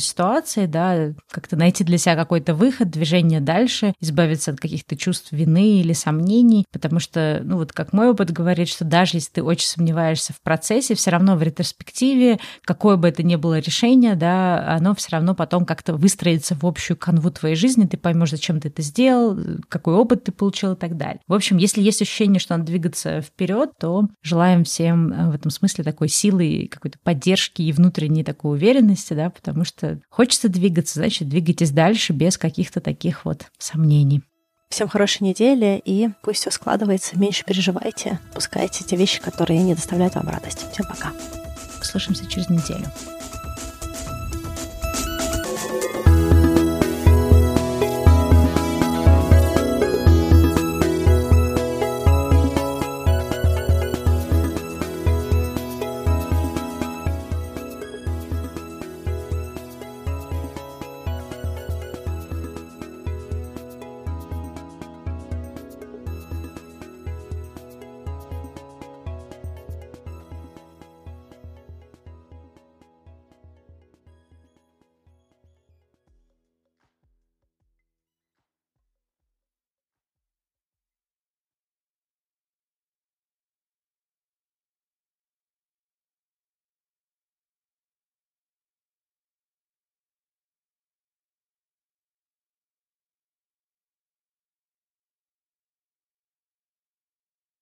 ситуацией, да, как-то найти для себя какой-то выход, движение дальше, избавиться от каких-то чувств вины или сомнений, потому что, ну вот как мой опыт говорит, что даже если ты очень сомневаешься в процессе, все равно в ретроспективе, какое бы это ни было решение, да, оно все равно потом как-то выстроится в общую канву твоей жизни, ты поймешь, зачем ты это сделал, какой опыт ты получил и так далее. В общем, если есть ощущение, что надо двигаться вперед, то желаем всем э, в этом смысле такой силы, какой-то поддержки и внутренней такой уверенности, да, потому что хочется двигаться, значит, двигайтесь дальше без каких-то таких вот сомнений. Всем хорошей недели и пусть все складывается, меньше переживайте, пускайте те вещи, которые не доставляют вам радости. Всем пока. Услышимся через неделю.